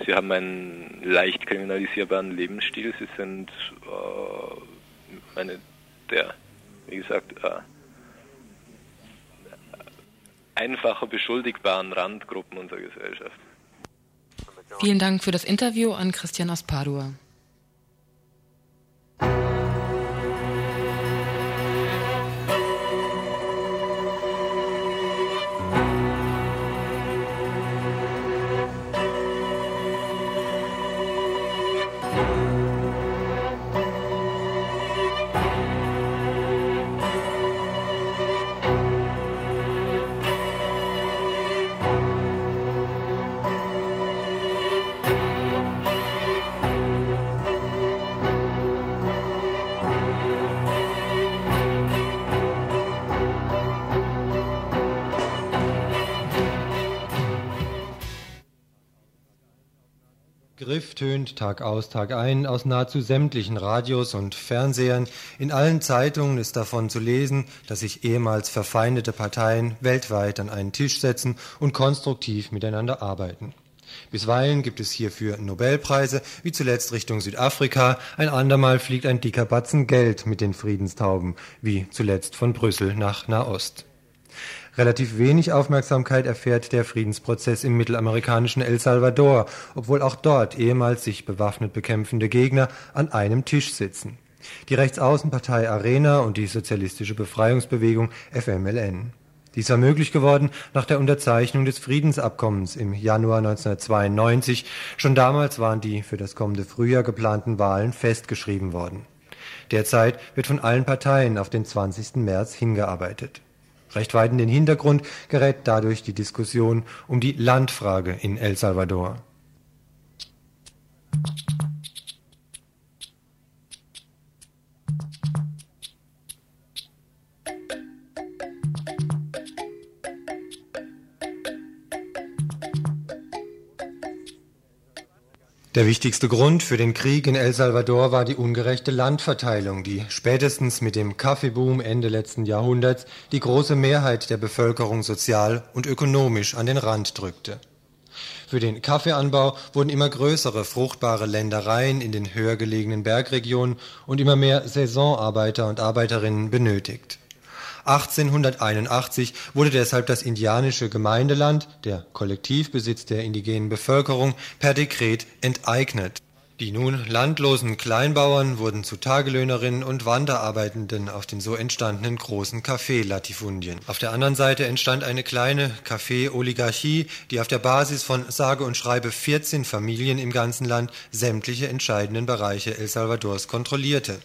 Sie haben einen leicht kriminalisierbaren Lebensstil. Sie sind äh, eine der, wie gesagt, äh, einfacher beschuldigbaren Randgruppen unserer Gesellschaft. Vielen Dank für das Interview an Christian aus Padua. Begriff tönt Tag aus, Tag ein aus nahezu sämtlichen Radios und Fernsehern. In allen Zeitungen ist davon zu lesen, dass sich ehemals verfeindete Parteien weltweit an einen Tisch setzen und konstruktiv miteinander arbeiten. Bisweilen gibt es hierfür Nobelpreise, wie zuletzt Richtung Südafrika, ein andermal fliegt ein dicker Batzen Geld mit den Friedenstauben, wie zuletzt von Brüssel nach Nahost. Relativ wenig Aufmerksamkeit erfährt der Friedensprozess im mittelamerikanischen El Salvador, obwohl auch dort ehemals sich bewaffnet bekämpfende Gegner an einem Tisch sitzen. Die Rechtsaußenpartei Arena und die Sozialistische Befreiungsbewegung FMLN. Dies war möglich geworden nach der Unterzeichnung des Friedensabkommens im Januar 1992. Schon damals waren die für das kommende Frühjahr geplanten Wahlen festgeschrieben worden. Derzeit wird von allen Parteien auf den 20. März hingearbeitet. Recht weit in den Hintergrund gerät dadurch die Diskussion um die Landfrage in El Salvador. Der wichtigste Grund für den Krieg in El Salvador war die ungerechte Landverteilung, die spätestens mit dem Kaffeeboom Ende letzten Jahrhunderts die große Mehrheit der Bevölkerung sozial und ökonomisch an den Rand drückte. Für den Kaffeeanbau wurden immer größere fruchtbare Ländereien in den höher gelegenen Bergregionen und immer mehr Saisonarbeiter und Arbeiterinnen benötigt 1881 wurde deshalb das indianische Gemeindeland, der Kollektivbesitz der indigenen Bevölkerung, per Dekret enteignet die nun landlosen Kleinbauern wurden zu Tagelöhnerinnen und Wanderarbeitenden auf den so entstandenen großen Kaffeelatifundien. Auf der anderen Seite entstand eine kleine Kaffee-Oligarchie, die auf der Basis von sage und schreibe 14 Familien im ganzen Land sämtliche entscheidenden Bereiche El Salvadors kontrollierte.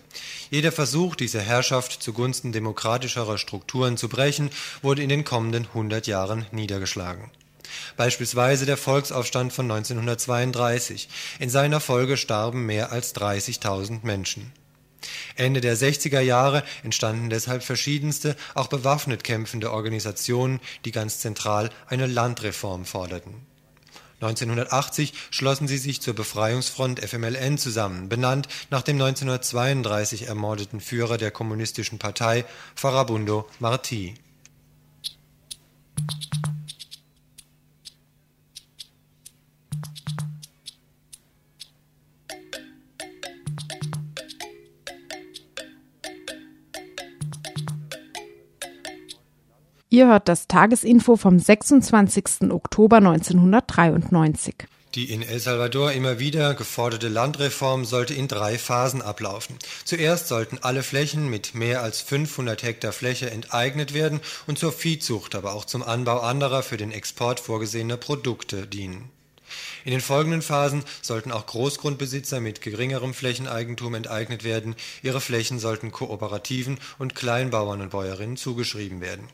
Jeder Versuch, diese Herrschaft zugunsten demokratischerer Strukturen zu brechen, wurde in den kommenden 100 Jahren niedergeschlagen beispielsweise der Volksaufstand von 1932. In seiner Folge starben mehr als 30.000 Menschen. Ende der 60er Jahre entstanden deshalb verschiedenste, auch bewaffnet kämpfende Organisationen, die ganz zentral eine Landreform forderten. 1980 schlossen sie sich zur Befreiungsfront FMLN zusammen, benannt nach dem 1932 ermordeten Führer der kommunistischen Partei Farabundo Martí. Ihr hört das Tagesinfo vom 26. Oktober 1993. Die in El Salvador immer wieder geforderte Landreform sollte in drei Phasen ablaufen. Zuerst sollten alle Flächen mit mehr als 500 Hektar Fläche enteignet werden und zur Viehzucht, aber auch zum Anbau anderer für den Export vorgesehener Produkte dienen. In den folgenden Phasen sollten auch Großgrundbesitzer mit geringerem Flächeneigentum enteignet werden. Ihre Flächen sollten Kooperativen und Kleinbauern und Bäuerinnen zugeschrieben werden.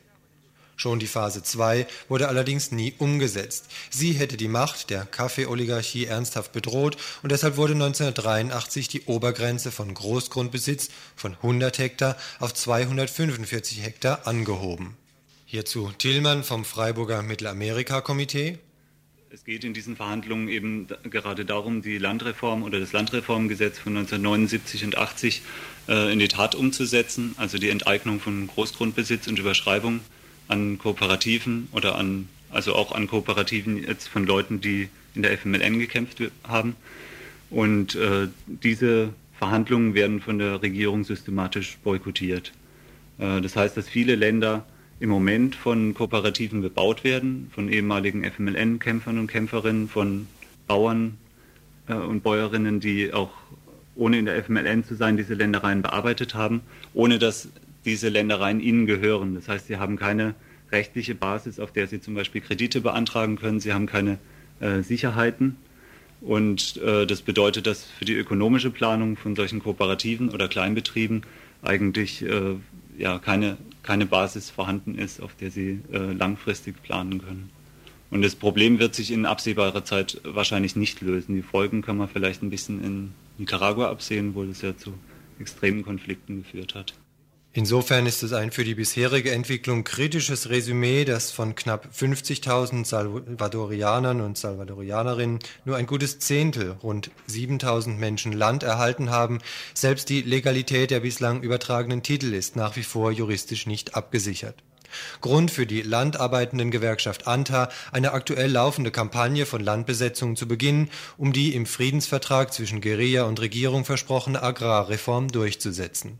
Schon die Phase 2 wurde allerdings nie umgesetzt. Sie hätte die Macht der Kaffeeoligarchie ernsthaft bedroht und deshalb wurde 1983 die Obergrenze von Großgrundbesitz von 100 Hektar auf 245 Hektar angehoben. Hierzu Tillmann vom Freiburger Mittelamerika-Komitee. Es geht in diesen Verhandlungen eben gerade darum, die Landreform oder das Landreformgesetz von 1979 und 80 äh, in die Tat umzusetzen, also die Enteignung von Großgrundbesitz und Überschreibung an Kooperativen oder an, also auch an Kooperativen jetzt von Leuten, die in der FMLN gekämpft haben. Und äh, diese Verhandlungen werden von der Regierung systematisch boykottiert. Äh, das heißt, dass viele Länder im Moment von Kooperativen bebaut werden, von ehemaligen FMLN-Kämpfern und Kämpferinnen, von Bauern äh, und Bäuerinnen, die auch ohne in der FMLN zu sein, diese Ländereien bearbeitet haben, ohne dass diese Ländereien ihnen gehören. Das heißt, sie haben keine rechtliche Basis, auf der sie zum Beispiel Kredite beantragen können. Sie haben keine äh, Sicherheiten Und äh, das bedeutet, dass für die ökonomische Planung von solchen Kooperativen oder Kleinbetrieben eigentlich äh, ja, keine, keine Basis vorhanden ist, auf der sie äh, langfristig planen können. Und das Problem wird sich in absehbarer Zeit wahrscheinlich nicht lösen. Die Folgen kann man vielleicht ein bisschen in Nicaragua absehen, wo das ja zu extremen Konflikten geführt hat. Insofern ist es ein für die bisherige Entwicklung kritisches Resümee, dass von knapp 50.000 Salvadorianern und Salvadorianerinnen nur ein gutes Zehntel, rund 7.000 Menschen Land erhalten haben. Selbst die Legalität der bislang übertragenen Titel ist nach wie vor juristisch nicht abgesichert. Grund für die Landarbeitendengewerkschaft ANTA, eine aktuell laufende Kampagne von Landbesetzungen zu beginnen, um die im Friedensvertrag zwischen Guerilla und Regierung versprochene Agrarreform durchzusetzen.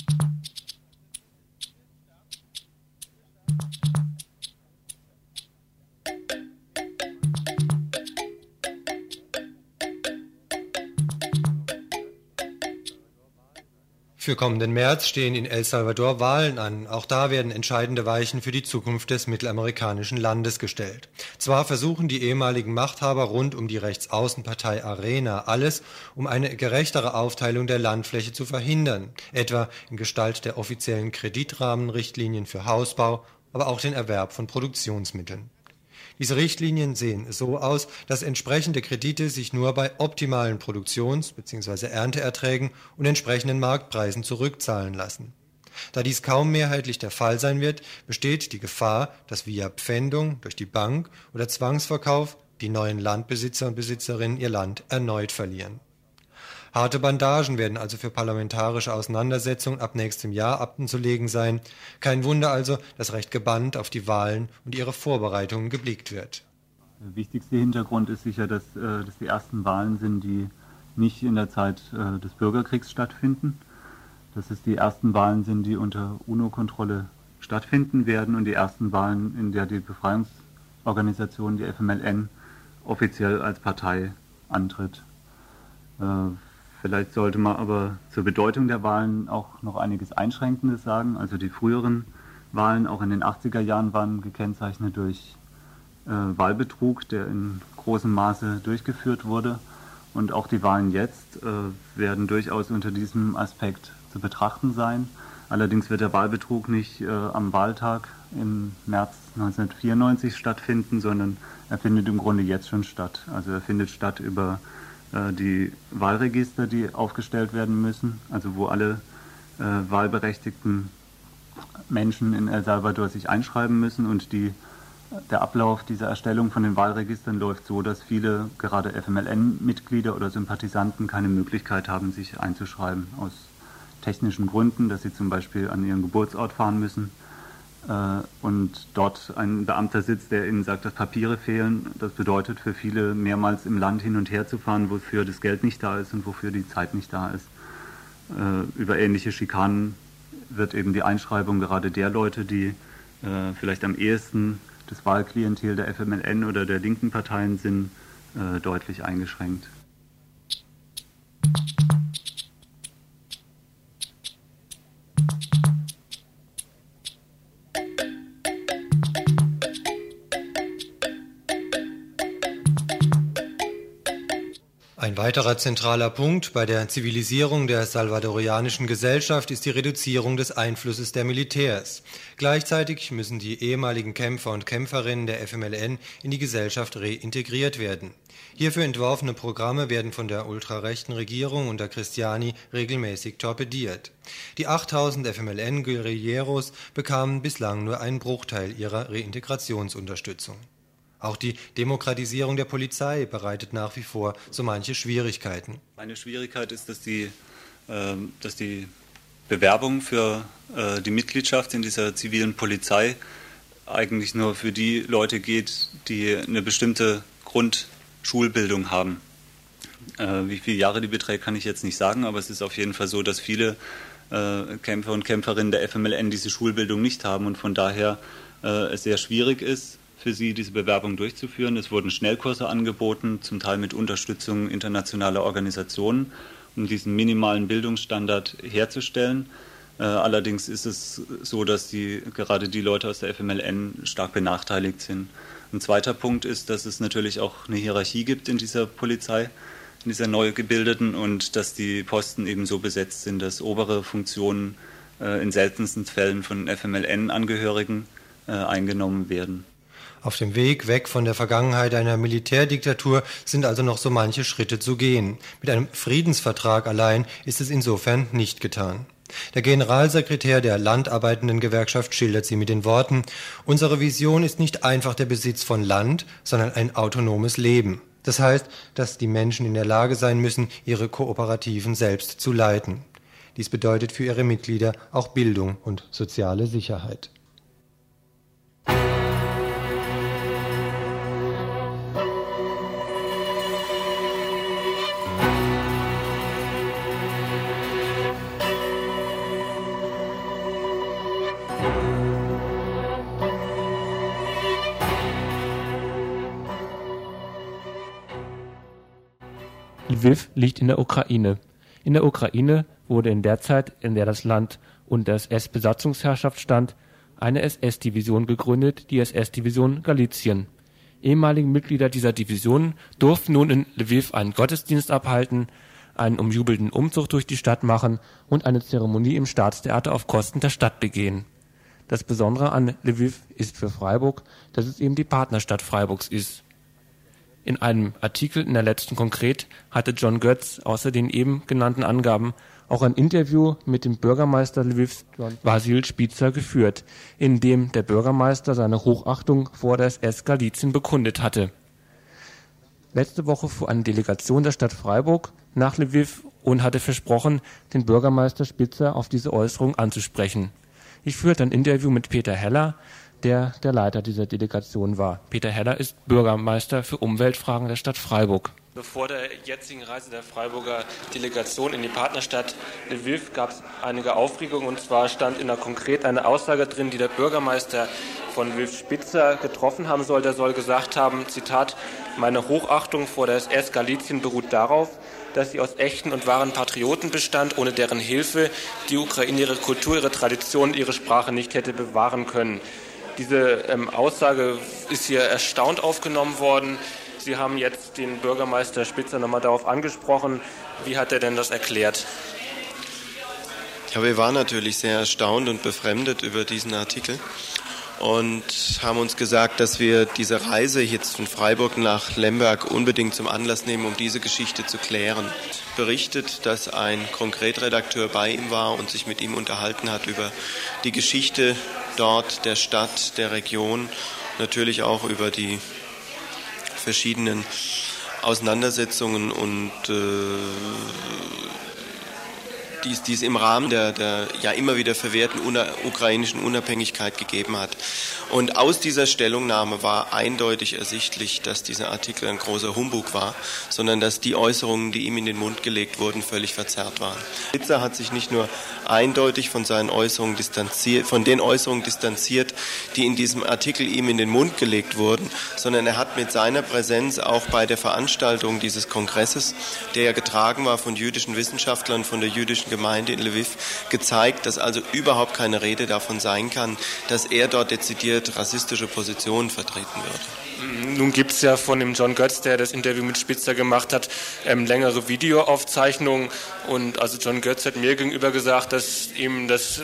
Für kommenden März stehen in El Salvador Wahlen an. Auch da werden entscheidende Weichen für die Zukunft des mittelamerikanischen Landes gestellt. Zwar versuchen die ehemaligen Machthaber rund um die Rechtsaußenpartei Arena alles, um eine gerechtere Aufteilung der Landfläche zu verhindern, etwa in Gestalt der offiziellen Kreditrahmenrichtlinien für Hausbau, aber auch den Erwerb von Produktionsmitteln. Diese Richtlinien sehen so aus, dass entsprechende Kredite sich nur bei optimalen Produktions- bzw. Ernteerträgen und entsprechenden Marktpreisen zurückzahlen lassen. Da dies kaum mehrheitlich der Fall sein wird, besteht die Gefahr, dass via Pfändung durch die Bank oder Zwangsverkauf die neuen Landbesitzer und Besitzerinnen ihr Land erneut verlieren Harte Bandagen werden also für parlamentarische Auseinandersetzungen ab nächstem Jahr abzulegen sein. Kein Wunder also, dass recht gebannt auf die Wahlen und ihre Vorbereitungen geblickt wird. Der wichtigste Hintergrund ist sicher, dass, äh, dass die ersten Wahlen sind, die nicht in der Zeit äh, des Bürgerkriegs stattfinden. Dass es die ersten Wahlen sind, die unter UNO-Kontrolle stattfinden werden und die ersten Wahlen, in der die Befreiungsorganisation, die FMLN, offiziell als Partei antritt. Äh, Vielleicht sollte man aber zur Bedeutung der Wahlen auch noch einiges Einschränkendes sagen. Also die früheren Wahlen, auch in den 80er Jahren, waren gekennzeichnet durch äh, Wahlbetrug, der in großem Maße durchgeführt wurde. Und auch die Wahlen jetzt äh, werden durchaus unter diesem Aspekt zu betrachten sein. Allerdings wird der Wahlbetrug nicht äh, am Wahltag im März 1994 stattfinden, sondern er findet im Grunde jetzt schon statt. Also er findet statt über die Wahlregister, die aufgestellt werden müssen, also wo alle äh, wahlberechtigten Menschen in El Salvador sich einschreiben müssen und die, der Ablauf dieser Erstellung von den Wahlregistern läuft so, dass viele gerade FMLN-Mitglieder oder Sympathisanten keine Möglichkeit haben, sich einzuschreiben aus technischen Gründen, dass sie zum Beispiel an ihren Geburtsort fahren müssen. äh, und dort ein Beamter sitzt, der ihnen sagt, dass Papiere fehlen. Das bedeutet für viele mehrmals im Land hin und her zu fahren, wofür das Geld nicht da ist und wofür die Zeit nicht da ist. Äh, über ähnliche Schikanen wird eben die Einschreibung gerade der Leute, die äh, vielleicht am ehesten das Wahlklientel der FMLN oder der linken Parteien sind, deutlich eingeschränkt. Weiterer zentraler Punkt bei der Zivilisierung der salvadorianischen Gesellschaft ist die Reduzierung des Einflusses der Militärs. Gleichzeitig müssen die ehemaligen Kämpfer und Kämpferinnen der FMLN in die Gesellschaft reintegriert werden. Hierfür entworfene Programme werden von der ultrarechten Regierung unter Cristiani regelmäßig torpediert. Die 8000 FMLN-Guerilleros bekamen bislang nur einen Bruchteil ihrer Reintegrationsunterstützung. Auch die Demokratisierung der Polizei bereitet nach wie vor so manche Schwierigkeiten. Eine Schwierigkeit ist, dass die, äh, dass die Bewerbung für äh, die Mitgliedschaft in dieser zivilen Polizei eigentlich nur für die Leute geht, die eine bestimmte Grundschulbildung haben. Äh, wie viele Jahre die beträgt, kann ich jetzt nicht sagen, aber es ist auf jeden Fall so, dass viele äh, Kämpfer und Kämpferinnen der FMLN diese Schulbildung nicht haben und von daher es sehr schwierig ist, für sie, diese Bewerbung durchzuführen. Es wurden Schnellkurse angeboten, zum Teil mit Unterstützung internationaler Organisationen, um diesen minimalen Bildungsstandard herzustellen. Äh, allerdings ist es so, dass die, gerade die Leute aus der FMLN stark benachteiligt sind. Ein zweiter Punkt ist, dass es natürlich auch eine Hierarchie gibt in dieser Polizei, in dieser neu gebildeten und dass die Posten eben so besetzt sind, dass obere Funktionen äh, in seltensten Fällen von FMLN-Angehörigen äh, eingenommen werden. Auf dem Weg weg von der Vergangenheit einer Militärdiktatur sind also noch so manche Schritte zu gehen. Mit einem Friedensvertrag allein ist es insofern nicht getan. Der Generalsekretär der Landarbeitenden Gewerkschaft schildert sie mit den Worten Unsere Vision ist nicht einfach der Besitz von Land, sondern ein autonomes Leben. Das heißt, dass die Menschen in der Lage sein müssen, ihre Kooperativen selbst zu leiten. Dies bedeutet für ihre Mitglieder auch Bildung und soziale Sicherheit. Lviv liegt in der Ukraine. In der Ukraine wurde in der Zeit, in der das Land unter SS-Besatzungsherrschaft stand, eine SS-Division gegründet, die SS-Division Galizien. Ehemalige Mitglieder dieser Division durften nun in Lviv einen Gottesdienst abhalten, einen umjubelten Umzug durch die Stadt machen und eine Zeremonie im Staatstheater auf Kosten der Stadt begehen. Das Besondere an Lviv ist für Freiburg, dass es eben die Partnerstadt Freiburgs ist. In einem Artikel in der letzten Konkret hatte John Götz außer den eben genannten Angaben auch ein Interview mit dem Bürgermeister Lviv, Vasil Spitzer, geführt, in dem der Bürgermeister seine Hochachtung vor der SS Galizien bekundet hatte. Letzte Woche fuhr eine Delegation der Stadt Freiburg nach Lviv und hatte versprochen, den Bürgermeister Spitzer auf diese Äußerung anzusprechen. Ich führte ein Interview mit Peter Heller, der der Leiter dieser Delegation war. Peter Heller ist Bürgermeister für Umweltfragen der Stadt Freiburg. Bevor der jetzigen Reise der Freiburger Delegation in die Partnerstadt Lviv gab es einige Aufregungen. Und zwar stand in der konkret eine Aussage drin, die der Bürgermeister von Lviv Spitzer getroffen haben soll. Der soll gesagt haben, Zitat, meine Hochachtung vor der SS Galizien beruht darauf, dass sie aus echten und wahren Patrioten bestand, ohne deren Hilfe die Ukraine ihre Kultur, ihre Tradition, ihre Sprache nicht hätte bewahren können. Diese ähm, Aussage ist hier erstaunt aufgenommen worden. Sie haben jetzt den Bürgermeister Spitzer nochmal darauf angesprochen. Wie hat er denn das erklärt? Ja, wir waren natürlich sehr erstaunt und befremdet über diesen Artikel und haben uns gesagt, dass wir diese Reise jetzt von Freiburg nach Lemberg unbedingt zum Anlass nehmen, um diese Geschichte zu klären. Berichtet, dass ein Konkretredakteur bei ihm war und sich mit ihm unterhalten hat über die Geschichte dort, der Stadt, der Region, natürlich auch über die verschiedenen Auseinandersetzungen und äh, die, es im Rahmen der, der ja immer wieder verwehrten una, ukrainischen Unabhängigkeit gegeben hat. Und aus dieser Stellungnahme war eindeutig ersichtlich, dass dieser Artikel ein großer Humbug war, sondern dass die Äußerungen, die ihm in den Mund gelegt wurden, völlig verzerrt waren. Hitzer hat sich nicht nur eindeutig von seinen Äußerungen distanziert, von den Äußerungen distanziert, die in diesem Artikel ihm in den Mund gelegt wurden, sondern er hat mit seiner Präsenz auch bei der Veranstaltung dieses Kongresses, der ja getragen war von jüdischen Wissenschaftlern, von der jüdischen Gemeinde in Lviv, gezeigt, dass also überhaupt keine Rede davon sein kann, dass er dort dezidiert rassistische Positionen vertreten wird. Nun gibt es ja von dem John Götz, der das Interview mit Spitzer gemacht hat, ähm, längere Videoaufzeichnungen. Und also John Götz hat mir gegenüber gesagt, dass ihm das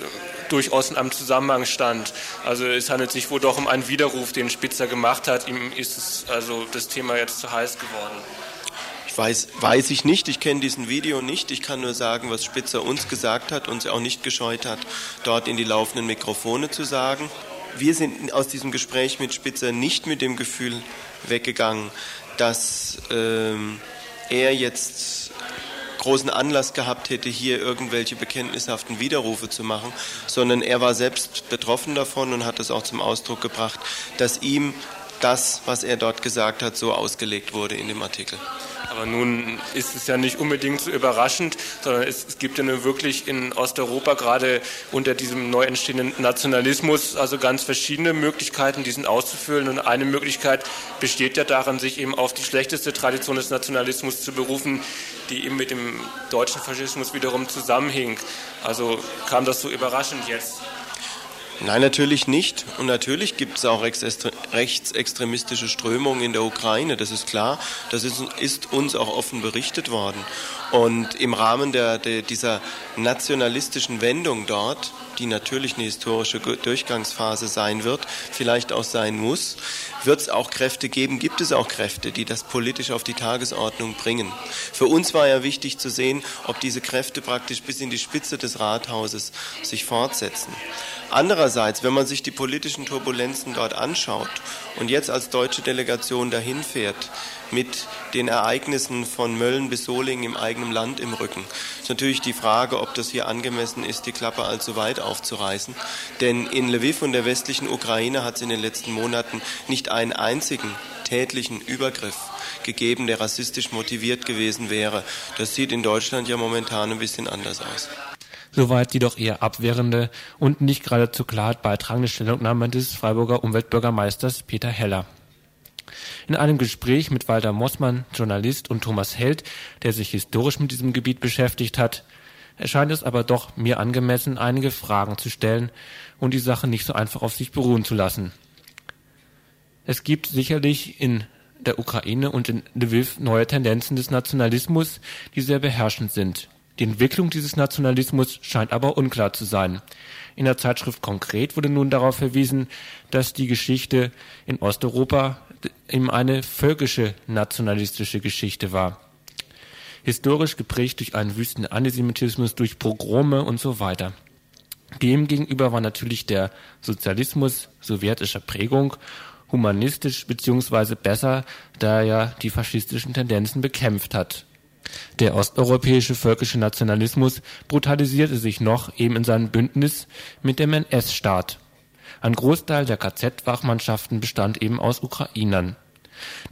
durchaus in einem Zusammenhang stand. Also es handelt sich wohl doch um einen Widerruf, den Spitzer gemacht hat. Ihm ist es also das Thema jetzt zu heiß geworden. Weiß, weiß ich nicht, ich kenne diesen Video nicht. Ich kann nur sagen, was Spitzer uns gesagt hat, uns auch nicht gescheut hat, dort in die laufenden Mikrofone zu sagen wir sind aus diesem Gespräch mit Spitzer nicht mit dem Gefühl weggegangen, dass ähm, er jetzt großen Anlass gehabt hätte, hier irgendwelche bekenntnishaften Widerrufe zu machen, sondern er war selbst betroffen davon und hat es auch zum Ausdruck gebracht, dass ihm das, was er dort gesagt hat, so ausgelegt wurde in dem Artikel. Aber nun ist es ja nicht unbedingt so überraschend, sondern es, es gibt ja nun wirklich in Osteuropa gerade unter diesem neu entstehenden Nationalismus also ganz verschiedene Möglichkeiten, diesen auszufüllen. Und eine Möglichkeit besteht ja darin, sich eben auf die schlechteste Tradition des Nationalismus zu berufen, die eben mit dem deutschen Faschismus wiederum zusammenhing. Also kam das so überraschend jetzt? Nein, natürlich nicht. Und natürlich gibt es auch rechtsextremistische Strömungen in der Ukraine, das ist klar. Das ist, ist uns auch offen berichtet worden. Und im Rahmen der, der, dieser nationalistischen Wendung dort, die natürlich eine historische Durchgangsphase sein wird, vielleicht auch sein muss, wird es auch Kräfte geben, gibt es auch Kräfte, die das politisch auf die Tagesordnung bringen. Für uns war ja wichtig zu sehen, ob diese Kräfte praktisch bis in die Spitze des Rathauses sich fortsetzen. Andererseits, wenn man sich die politischen Turbulenzen dort anschaut und jetzt als deutsche Delegation dahin fährt, mit den Ereignissen von Mölln bis Solingen im eigenen Land im Rücken, ist natürlich die Frage, ob das hier angemessen ist, die Klappe allzu weit aufzureißen. Denn in Lviv und der westlichen Ukraine hat es in den letzten Monaten nicht einen einzigen tätlichen Übergriff gegeben, der rassistisch motiviert gewesen wäre. Das sieht in Deutschland ja momentan ein bisschen anders aus soweit die doch eher abwehrende und nicht gerade zur Klarheit beitragende Stellungnahme des Freiburger Umweltbürgermeisters Peter Heller. In einem Gespräch mit Walter Mossmann, Journalist, und Thomas Held, der sich historisch mit diesem Gebiet beschäftigt hat, erscheint es aber doch mir angemessen, einige Fragen zu stellen und die Sache nicht so einfach auf sich beruhen zu lassen. Es gibt sicherlich in der Ukraine und in Lviv neue Tendenzen des Nationalismus, die sehr beherrschend sind. Die Entwicklung dieses Nationalismus scheint aber unklar zu sein. In der Zeitschrift Konkret wurde nun darauf verwiesen, dass die Geschichte in Osteuropa eben eine völkische nationalistische Geschichte war. Historisch geprägt durch einen wüsten Antisemitismus, durch Pogrome und so weiter. Dem gegenüber war natürlich der Sozialismus sowjetischer Prägung humanistisch beziehungsweise besser, da er ja die faschistischen Tendenzen bekämpft hat der osteuropäische völkische Nationalismus brutalisierte sich noch eben in seinem Bündnis mit dem NS-Staat. Ein Großteil der KZ-Wachmannschaften bestand eben aus Ukrainern.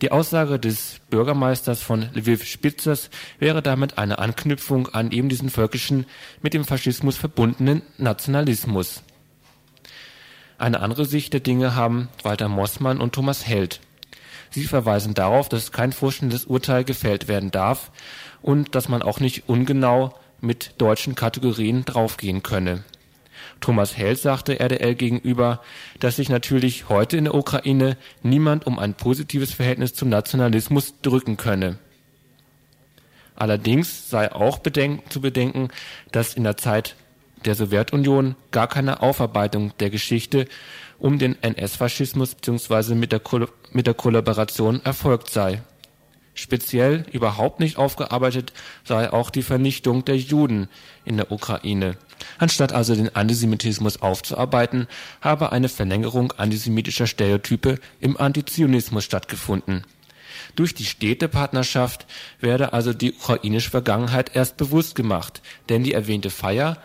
Die Aussage des Bürgermeisters von Lviv Spitzers wäre damit eine Anknüpfung an eben diesen völkischen, mit dem Faschismus verbundenen Nationalismus. Eine andere Sicht der Dinge haben Walter Mossmann und Thomas Held. Sie verweisen darauf, dass kein vorstellendes Urteil gefällt werden darf, und dass man auch nicht ungenau mit deutschen Kategorien draufgehen könne. Thomas Held sagte RDL gegenüber, dass sich natürlich heute in der Ukraine niemand um ein positives Verhältnis zum Nationalismus drücken könne. Allerdings sei auch bedenken, zu bedenken, dass in der Zeit der Sowjetunion gar keine Aufarbeitung der Geschichte um den NS-Faschismus bzw. Mit, mit der Kollaboration erfolgt sei. Speziell überhaupt nicht aufgearbeitet sei auch die Vernichtung der Juden in der Ukraine. Anstatt also den Antisemitismus aufzuarbeiten, habe eine Verlängerung antisemitischer Stereotype im Antizionismus stattgefunden. Durch die Städtepartnerschaft werde also die ukrainische Vergangenheit erst bewusst gemacht, denn die erwähnte Feier,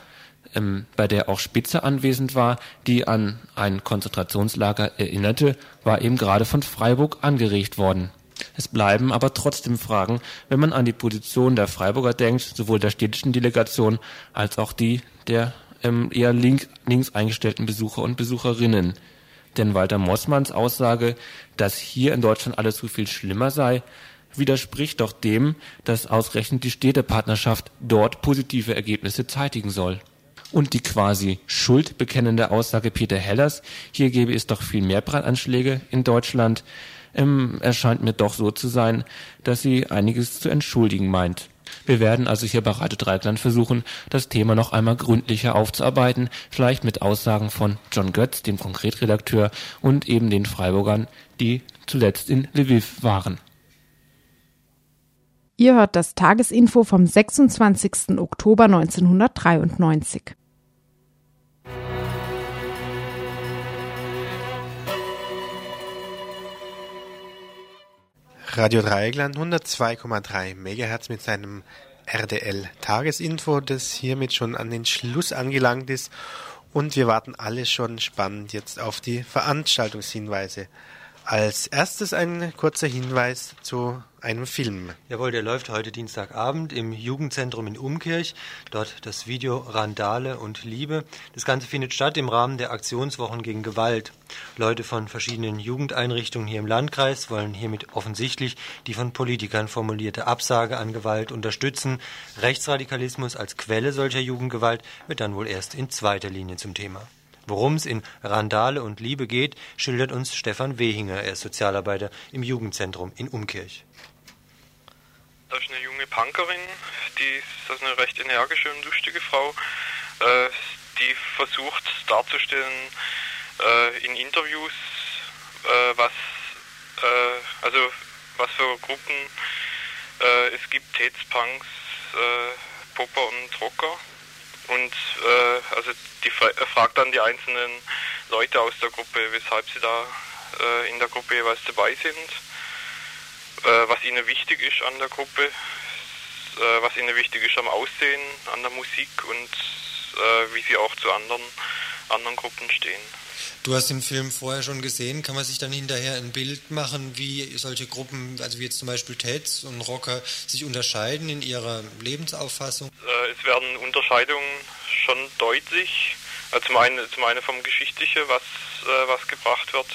ähm, bei der auch Spitze anwesend war, die an ein Konzentrationslager erinnerte, war eben gerade von Freiburg angeregt worden. Es bleiben aber trotzdem Fragen, wenn man an die Position der Freiburger denkt, sowohl der städtischen Delegation als auch die der ähm, eher link, links eingestellten Besucher und Besucherinnen. Denn Walter Mossmanns Aussage, dass hier in Deutschland alles so viel schlimmer sei, widerspricht doch dem, dass ausgerechnet die Städtepartnerschaft dort positive Ergebnisse zeitigen soll. Und die quasi schuldbekennende Aussage Peter Hellers, hier gebe es doch viel mehr Brandanschläge in Deutschland, ähm, erscheint mir doch so zu sein, dass sie einiges zu entschuldigen meint. Wir werden also hier bei Radio Dreikland versuchen, das Thema noch einmal gründlicher aufzuarbeiten, vielleicht mit Aussagen von John Götz, dem Konkretredakteur, und eben den Freiburgern, die zuletzt in Lviv waren. Ihr hört das Tagesinfo vom 26. Oktober 1993. Radio Dreieckland 102,3 MHz mit seinem RDL Tagesinfo, das hiermit schon an den Schluss angelangt ist. Und wir warten alle schon spannend jetzt auf die Veranstaltungshinweise. Als erstes ein kurzer Hinweis zu einem Film. Jawohl, der läuft heute Dienstagabend im Jugendzentrum in Umkirch. Dort das Video Randale und Liebe. Das Ganze findet statt im Rahmen der Aktionswochen gegen Gewalt. Leute von verschiedenen Jugendeinrichtungen hier im Landkreis wollen hiermit offensichtlich die von Politikern formulierte Absage an Gewalt unterstützen. Rechtsradikalismus als Quelle solcher Jugendgewalt wird dann wohl erst in zweiter Linie zum Thema. Worum es in Randale und Liebe geht, schildert uns Stefan Wehinger. Er ist Sozialarbeiter im Jugendzentrum in Umkirch. Da ist eine junge Punkerin, die ist eine recht energische und lustige Frau, äh, die versucht darzustellen äh, in Interviews, äh, was also was für Gruppen es gibt, äh, Popper und Rocker. Und äh, also die fra fragt dann die einzelnen Leute aus der Gruppe, weshalb sie da äh, in der Gruppe jeweils dabei sind, äh, was ihnen wichtig ist an der Gruppe, äh, was ihnen wichtig ist am Aussehen, an der Musik und äh, wie sie auch zu anderen, anderen Gruppen stehen. Du hast den Film vorher schon gesehen. Kann man sich dann hinterher ein Bild machen, wie solche Gruppen, also wie jetzt zum Beispiel Teds und Rocker, sich unterscheiden in ihrer Lebensauffassung? Äh, es werden Unterscheidungen schon deutlich. Also zum einen, zum einen vom Geschichtlichen, was, äh, was gebracht wird,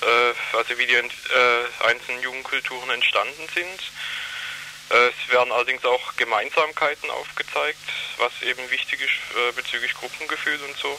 äh, also wie die einzelnen Jugendkulturen entstanden sind. Es werden allerdings auch Gemeinsamkeiten aufgezeigt, was eben wichtig ist bezüglich Gruppengefühl und so.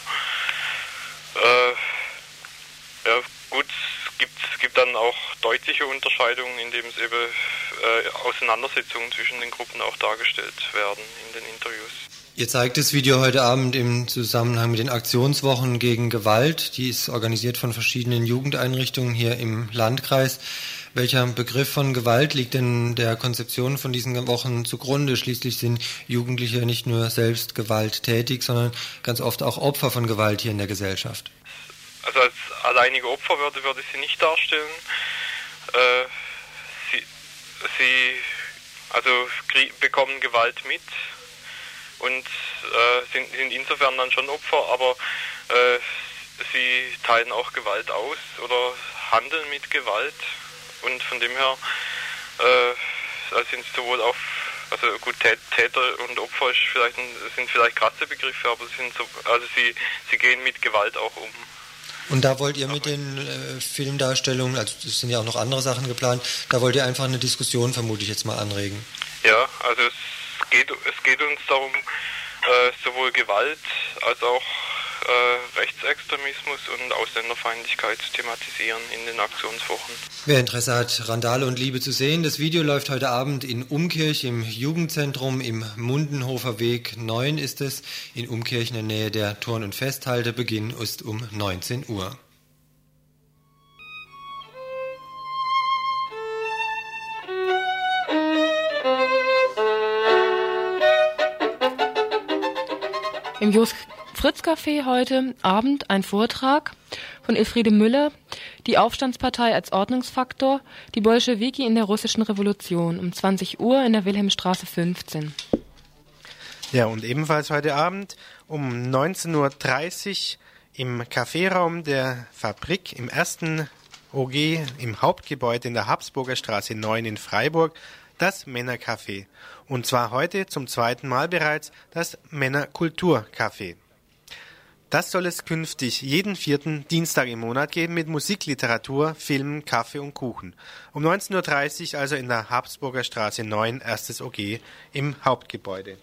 Äh, ja, gut, es gibt, gibt dann auch deutliche Unterscheidungen, indem es eben äh, Auseinandersetzungen zwischen den Gruppen auch dargestellt werden in den Interviews. Ihr zeigt das Video heute Abend im Zusammenhang mit den Aktionswochen gegen Gewalt. Die ist organisiert von verschiedenen Jugendeinrichtungen hier im Landkreis. Welcher Begriff von Gewalt liegt denn der Konzeption von diesen Wochen zugrunde? Schließlich sind Jugendliche nicht nur selbst gewalttätig, sondern ganz oft auch Opfer von Gewalt hier in der Gesellschaft. Also als alleinige Opfer würde, würde ich sie nicht darstellen. Äh, sie, sie also bekommen Gewalt mit und äh, sind, sind, insofern dann schon Opfer, aber äh, sie teilen auch Gewalt aus oder handeln mit Gewalt und von dem her äh, sind sowohl auf also gut Täter und Opfer vielleicht ein, sind vielleicht krasse Begriffe, aber sie sind so, also sie, sie gehen mit Gewalt auch um. Und da wollt ihr mit den äh, Filmdarstellungen, also es sind ja auch noch andere Sachen geplant, da wollt ihr einfach eine Diskussion vermute ich jetzt mal anregen. Ja, also es geht, es geht uns darum, äh, sowohl Gewalt als auch äh, Rechtsextremismus und Ausländerfeindlichkeit zu thematisieren in den Aktionswochen. Wer Interesse hat, Randale und Liebe zu sehen, das Video läuft heute Abend in Umkirch im Jugendzentrum im Mundenhofer Weg 9 ist es, in Umkirch in der Nähe der Turn- und Festhalte. Beginn ist um 19 Uhr. Im Jos Fritz Café heute Abend ein Vortrag von Elfriede Müller, die Aufstandspartei als Ordnungsfaktor, die Bolschewiki in der russischen Revolution um 20 Uhr in der Wilhelmstraße 15. Ja, und ebenfalls heute Abend um 19.30 Uhr im Kaffeeraum der Fabrik im ersten OG im Hauptgebäude in der Habsburger Straße 9 in Freiburg das Männercafé. Und zwar heute zum zweiten Mal bereits das Männerkulturcafé. Das soll es künftig jeden vierten Dienstag im Monat geben mit Musik, Literatur, Film, Kaffee und Kuchen. Um 19.30 Uhr also in der Habsburger Straße 9, erstes OG im Hauptgebäude.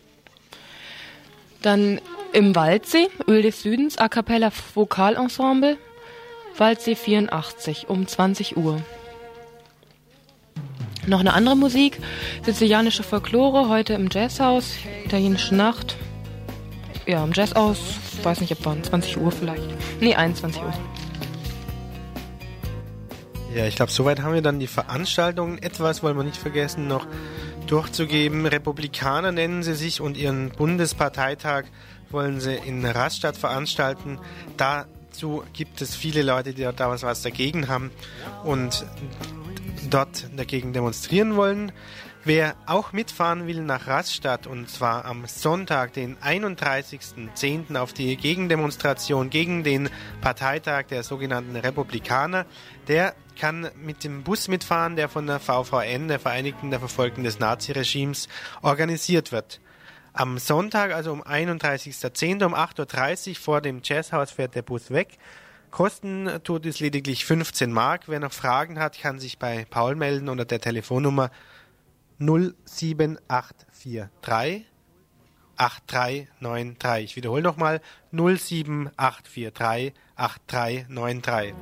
Dann im Waldsee, Öl des Südens, A Cappella Vokalensemble, Waldsee 84 um 20 Uhr. Noch eine andere Musik, sizilianische Folklore, heute im Jazzhaus, italienische Nacht. Ja, im Jazzhaus weiß nicht, ab wann, 20 Uhr vielleicht. Nee, 21 Uhr. Ja, ich glaube, soweit haben wir dann die Veranstaltungen. Etwas wollen wir nicht vergessen, noch durchzugeben. Republikaner nennen sie sich und ihren Bundesparteitag wollen sie in Rastatt veranstalten. Dazu gibt es viele Leute, die da was dagegen haben und dort dagegen demonstrieren wollen. Wer auch mitfahren will nach Rastatt und zwar am Sonntag, den 31.10. auf die Gegendemonstration gegen den Parteitag der sogenannten Republikaner, der kann mit dem Bus mitfahren, der von der VVN, der Vereinigten der Verfolgten des Naziregimes, organisiert wird. Am Sonntag, also um 31.10. um 8.30 Uhr vor dem Jazzhaus fährt der Bus weg. Kosten tut es lediglich 15 Mark. Wer noch Fragen hat, kann sich bei Paul melden unter der Telefonnummer 07843 8393. Ich wiederhole nochmal 07843 8393.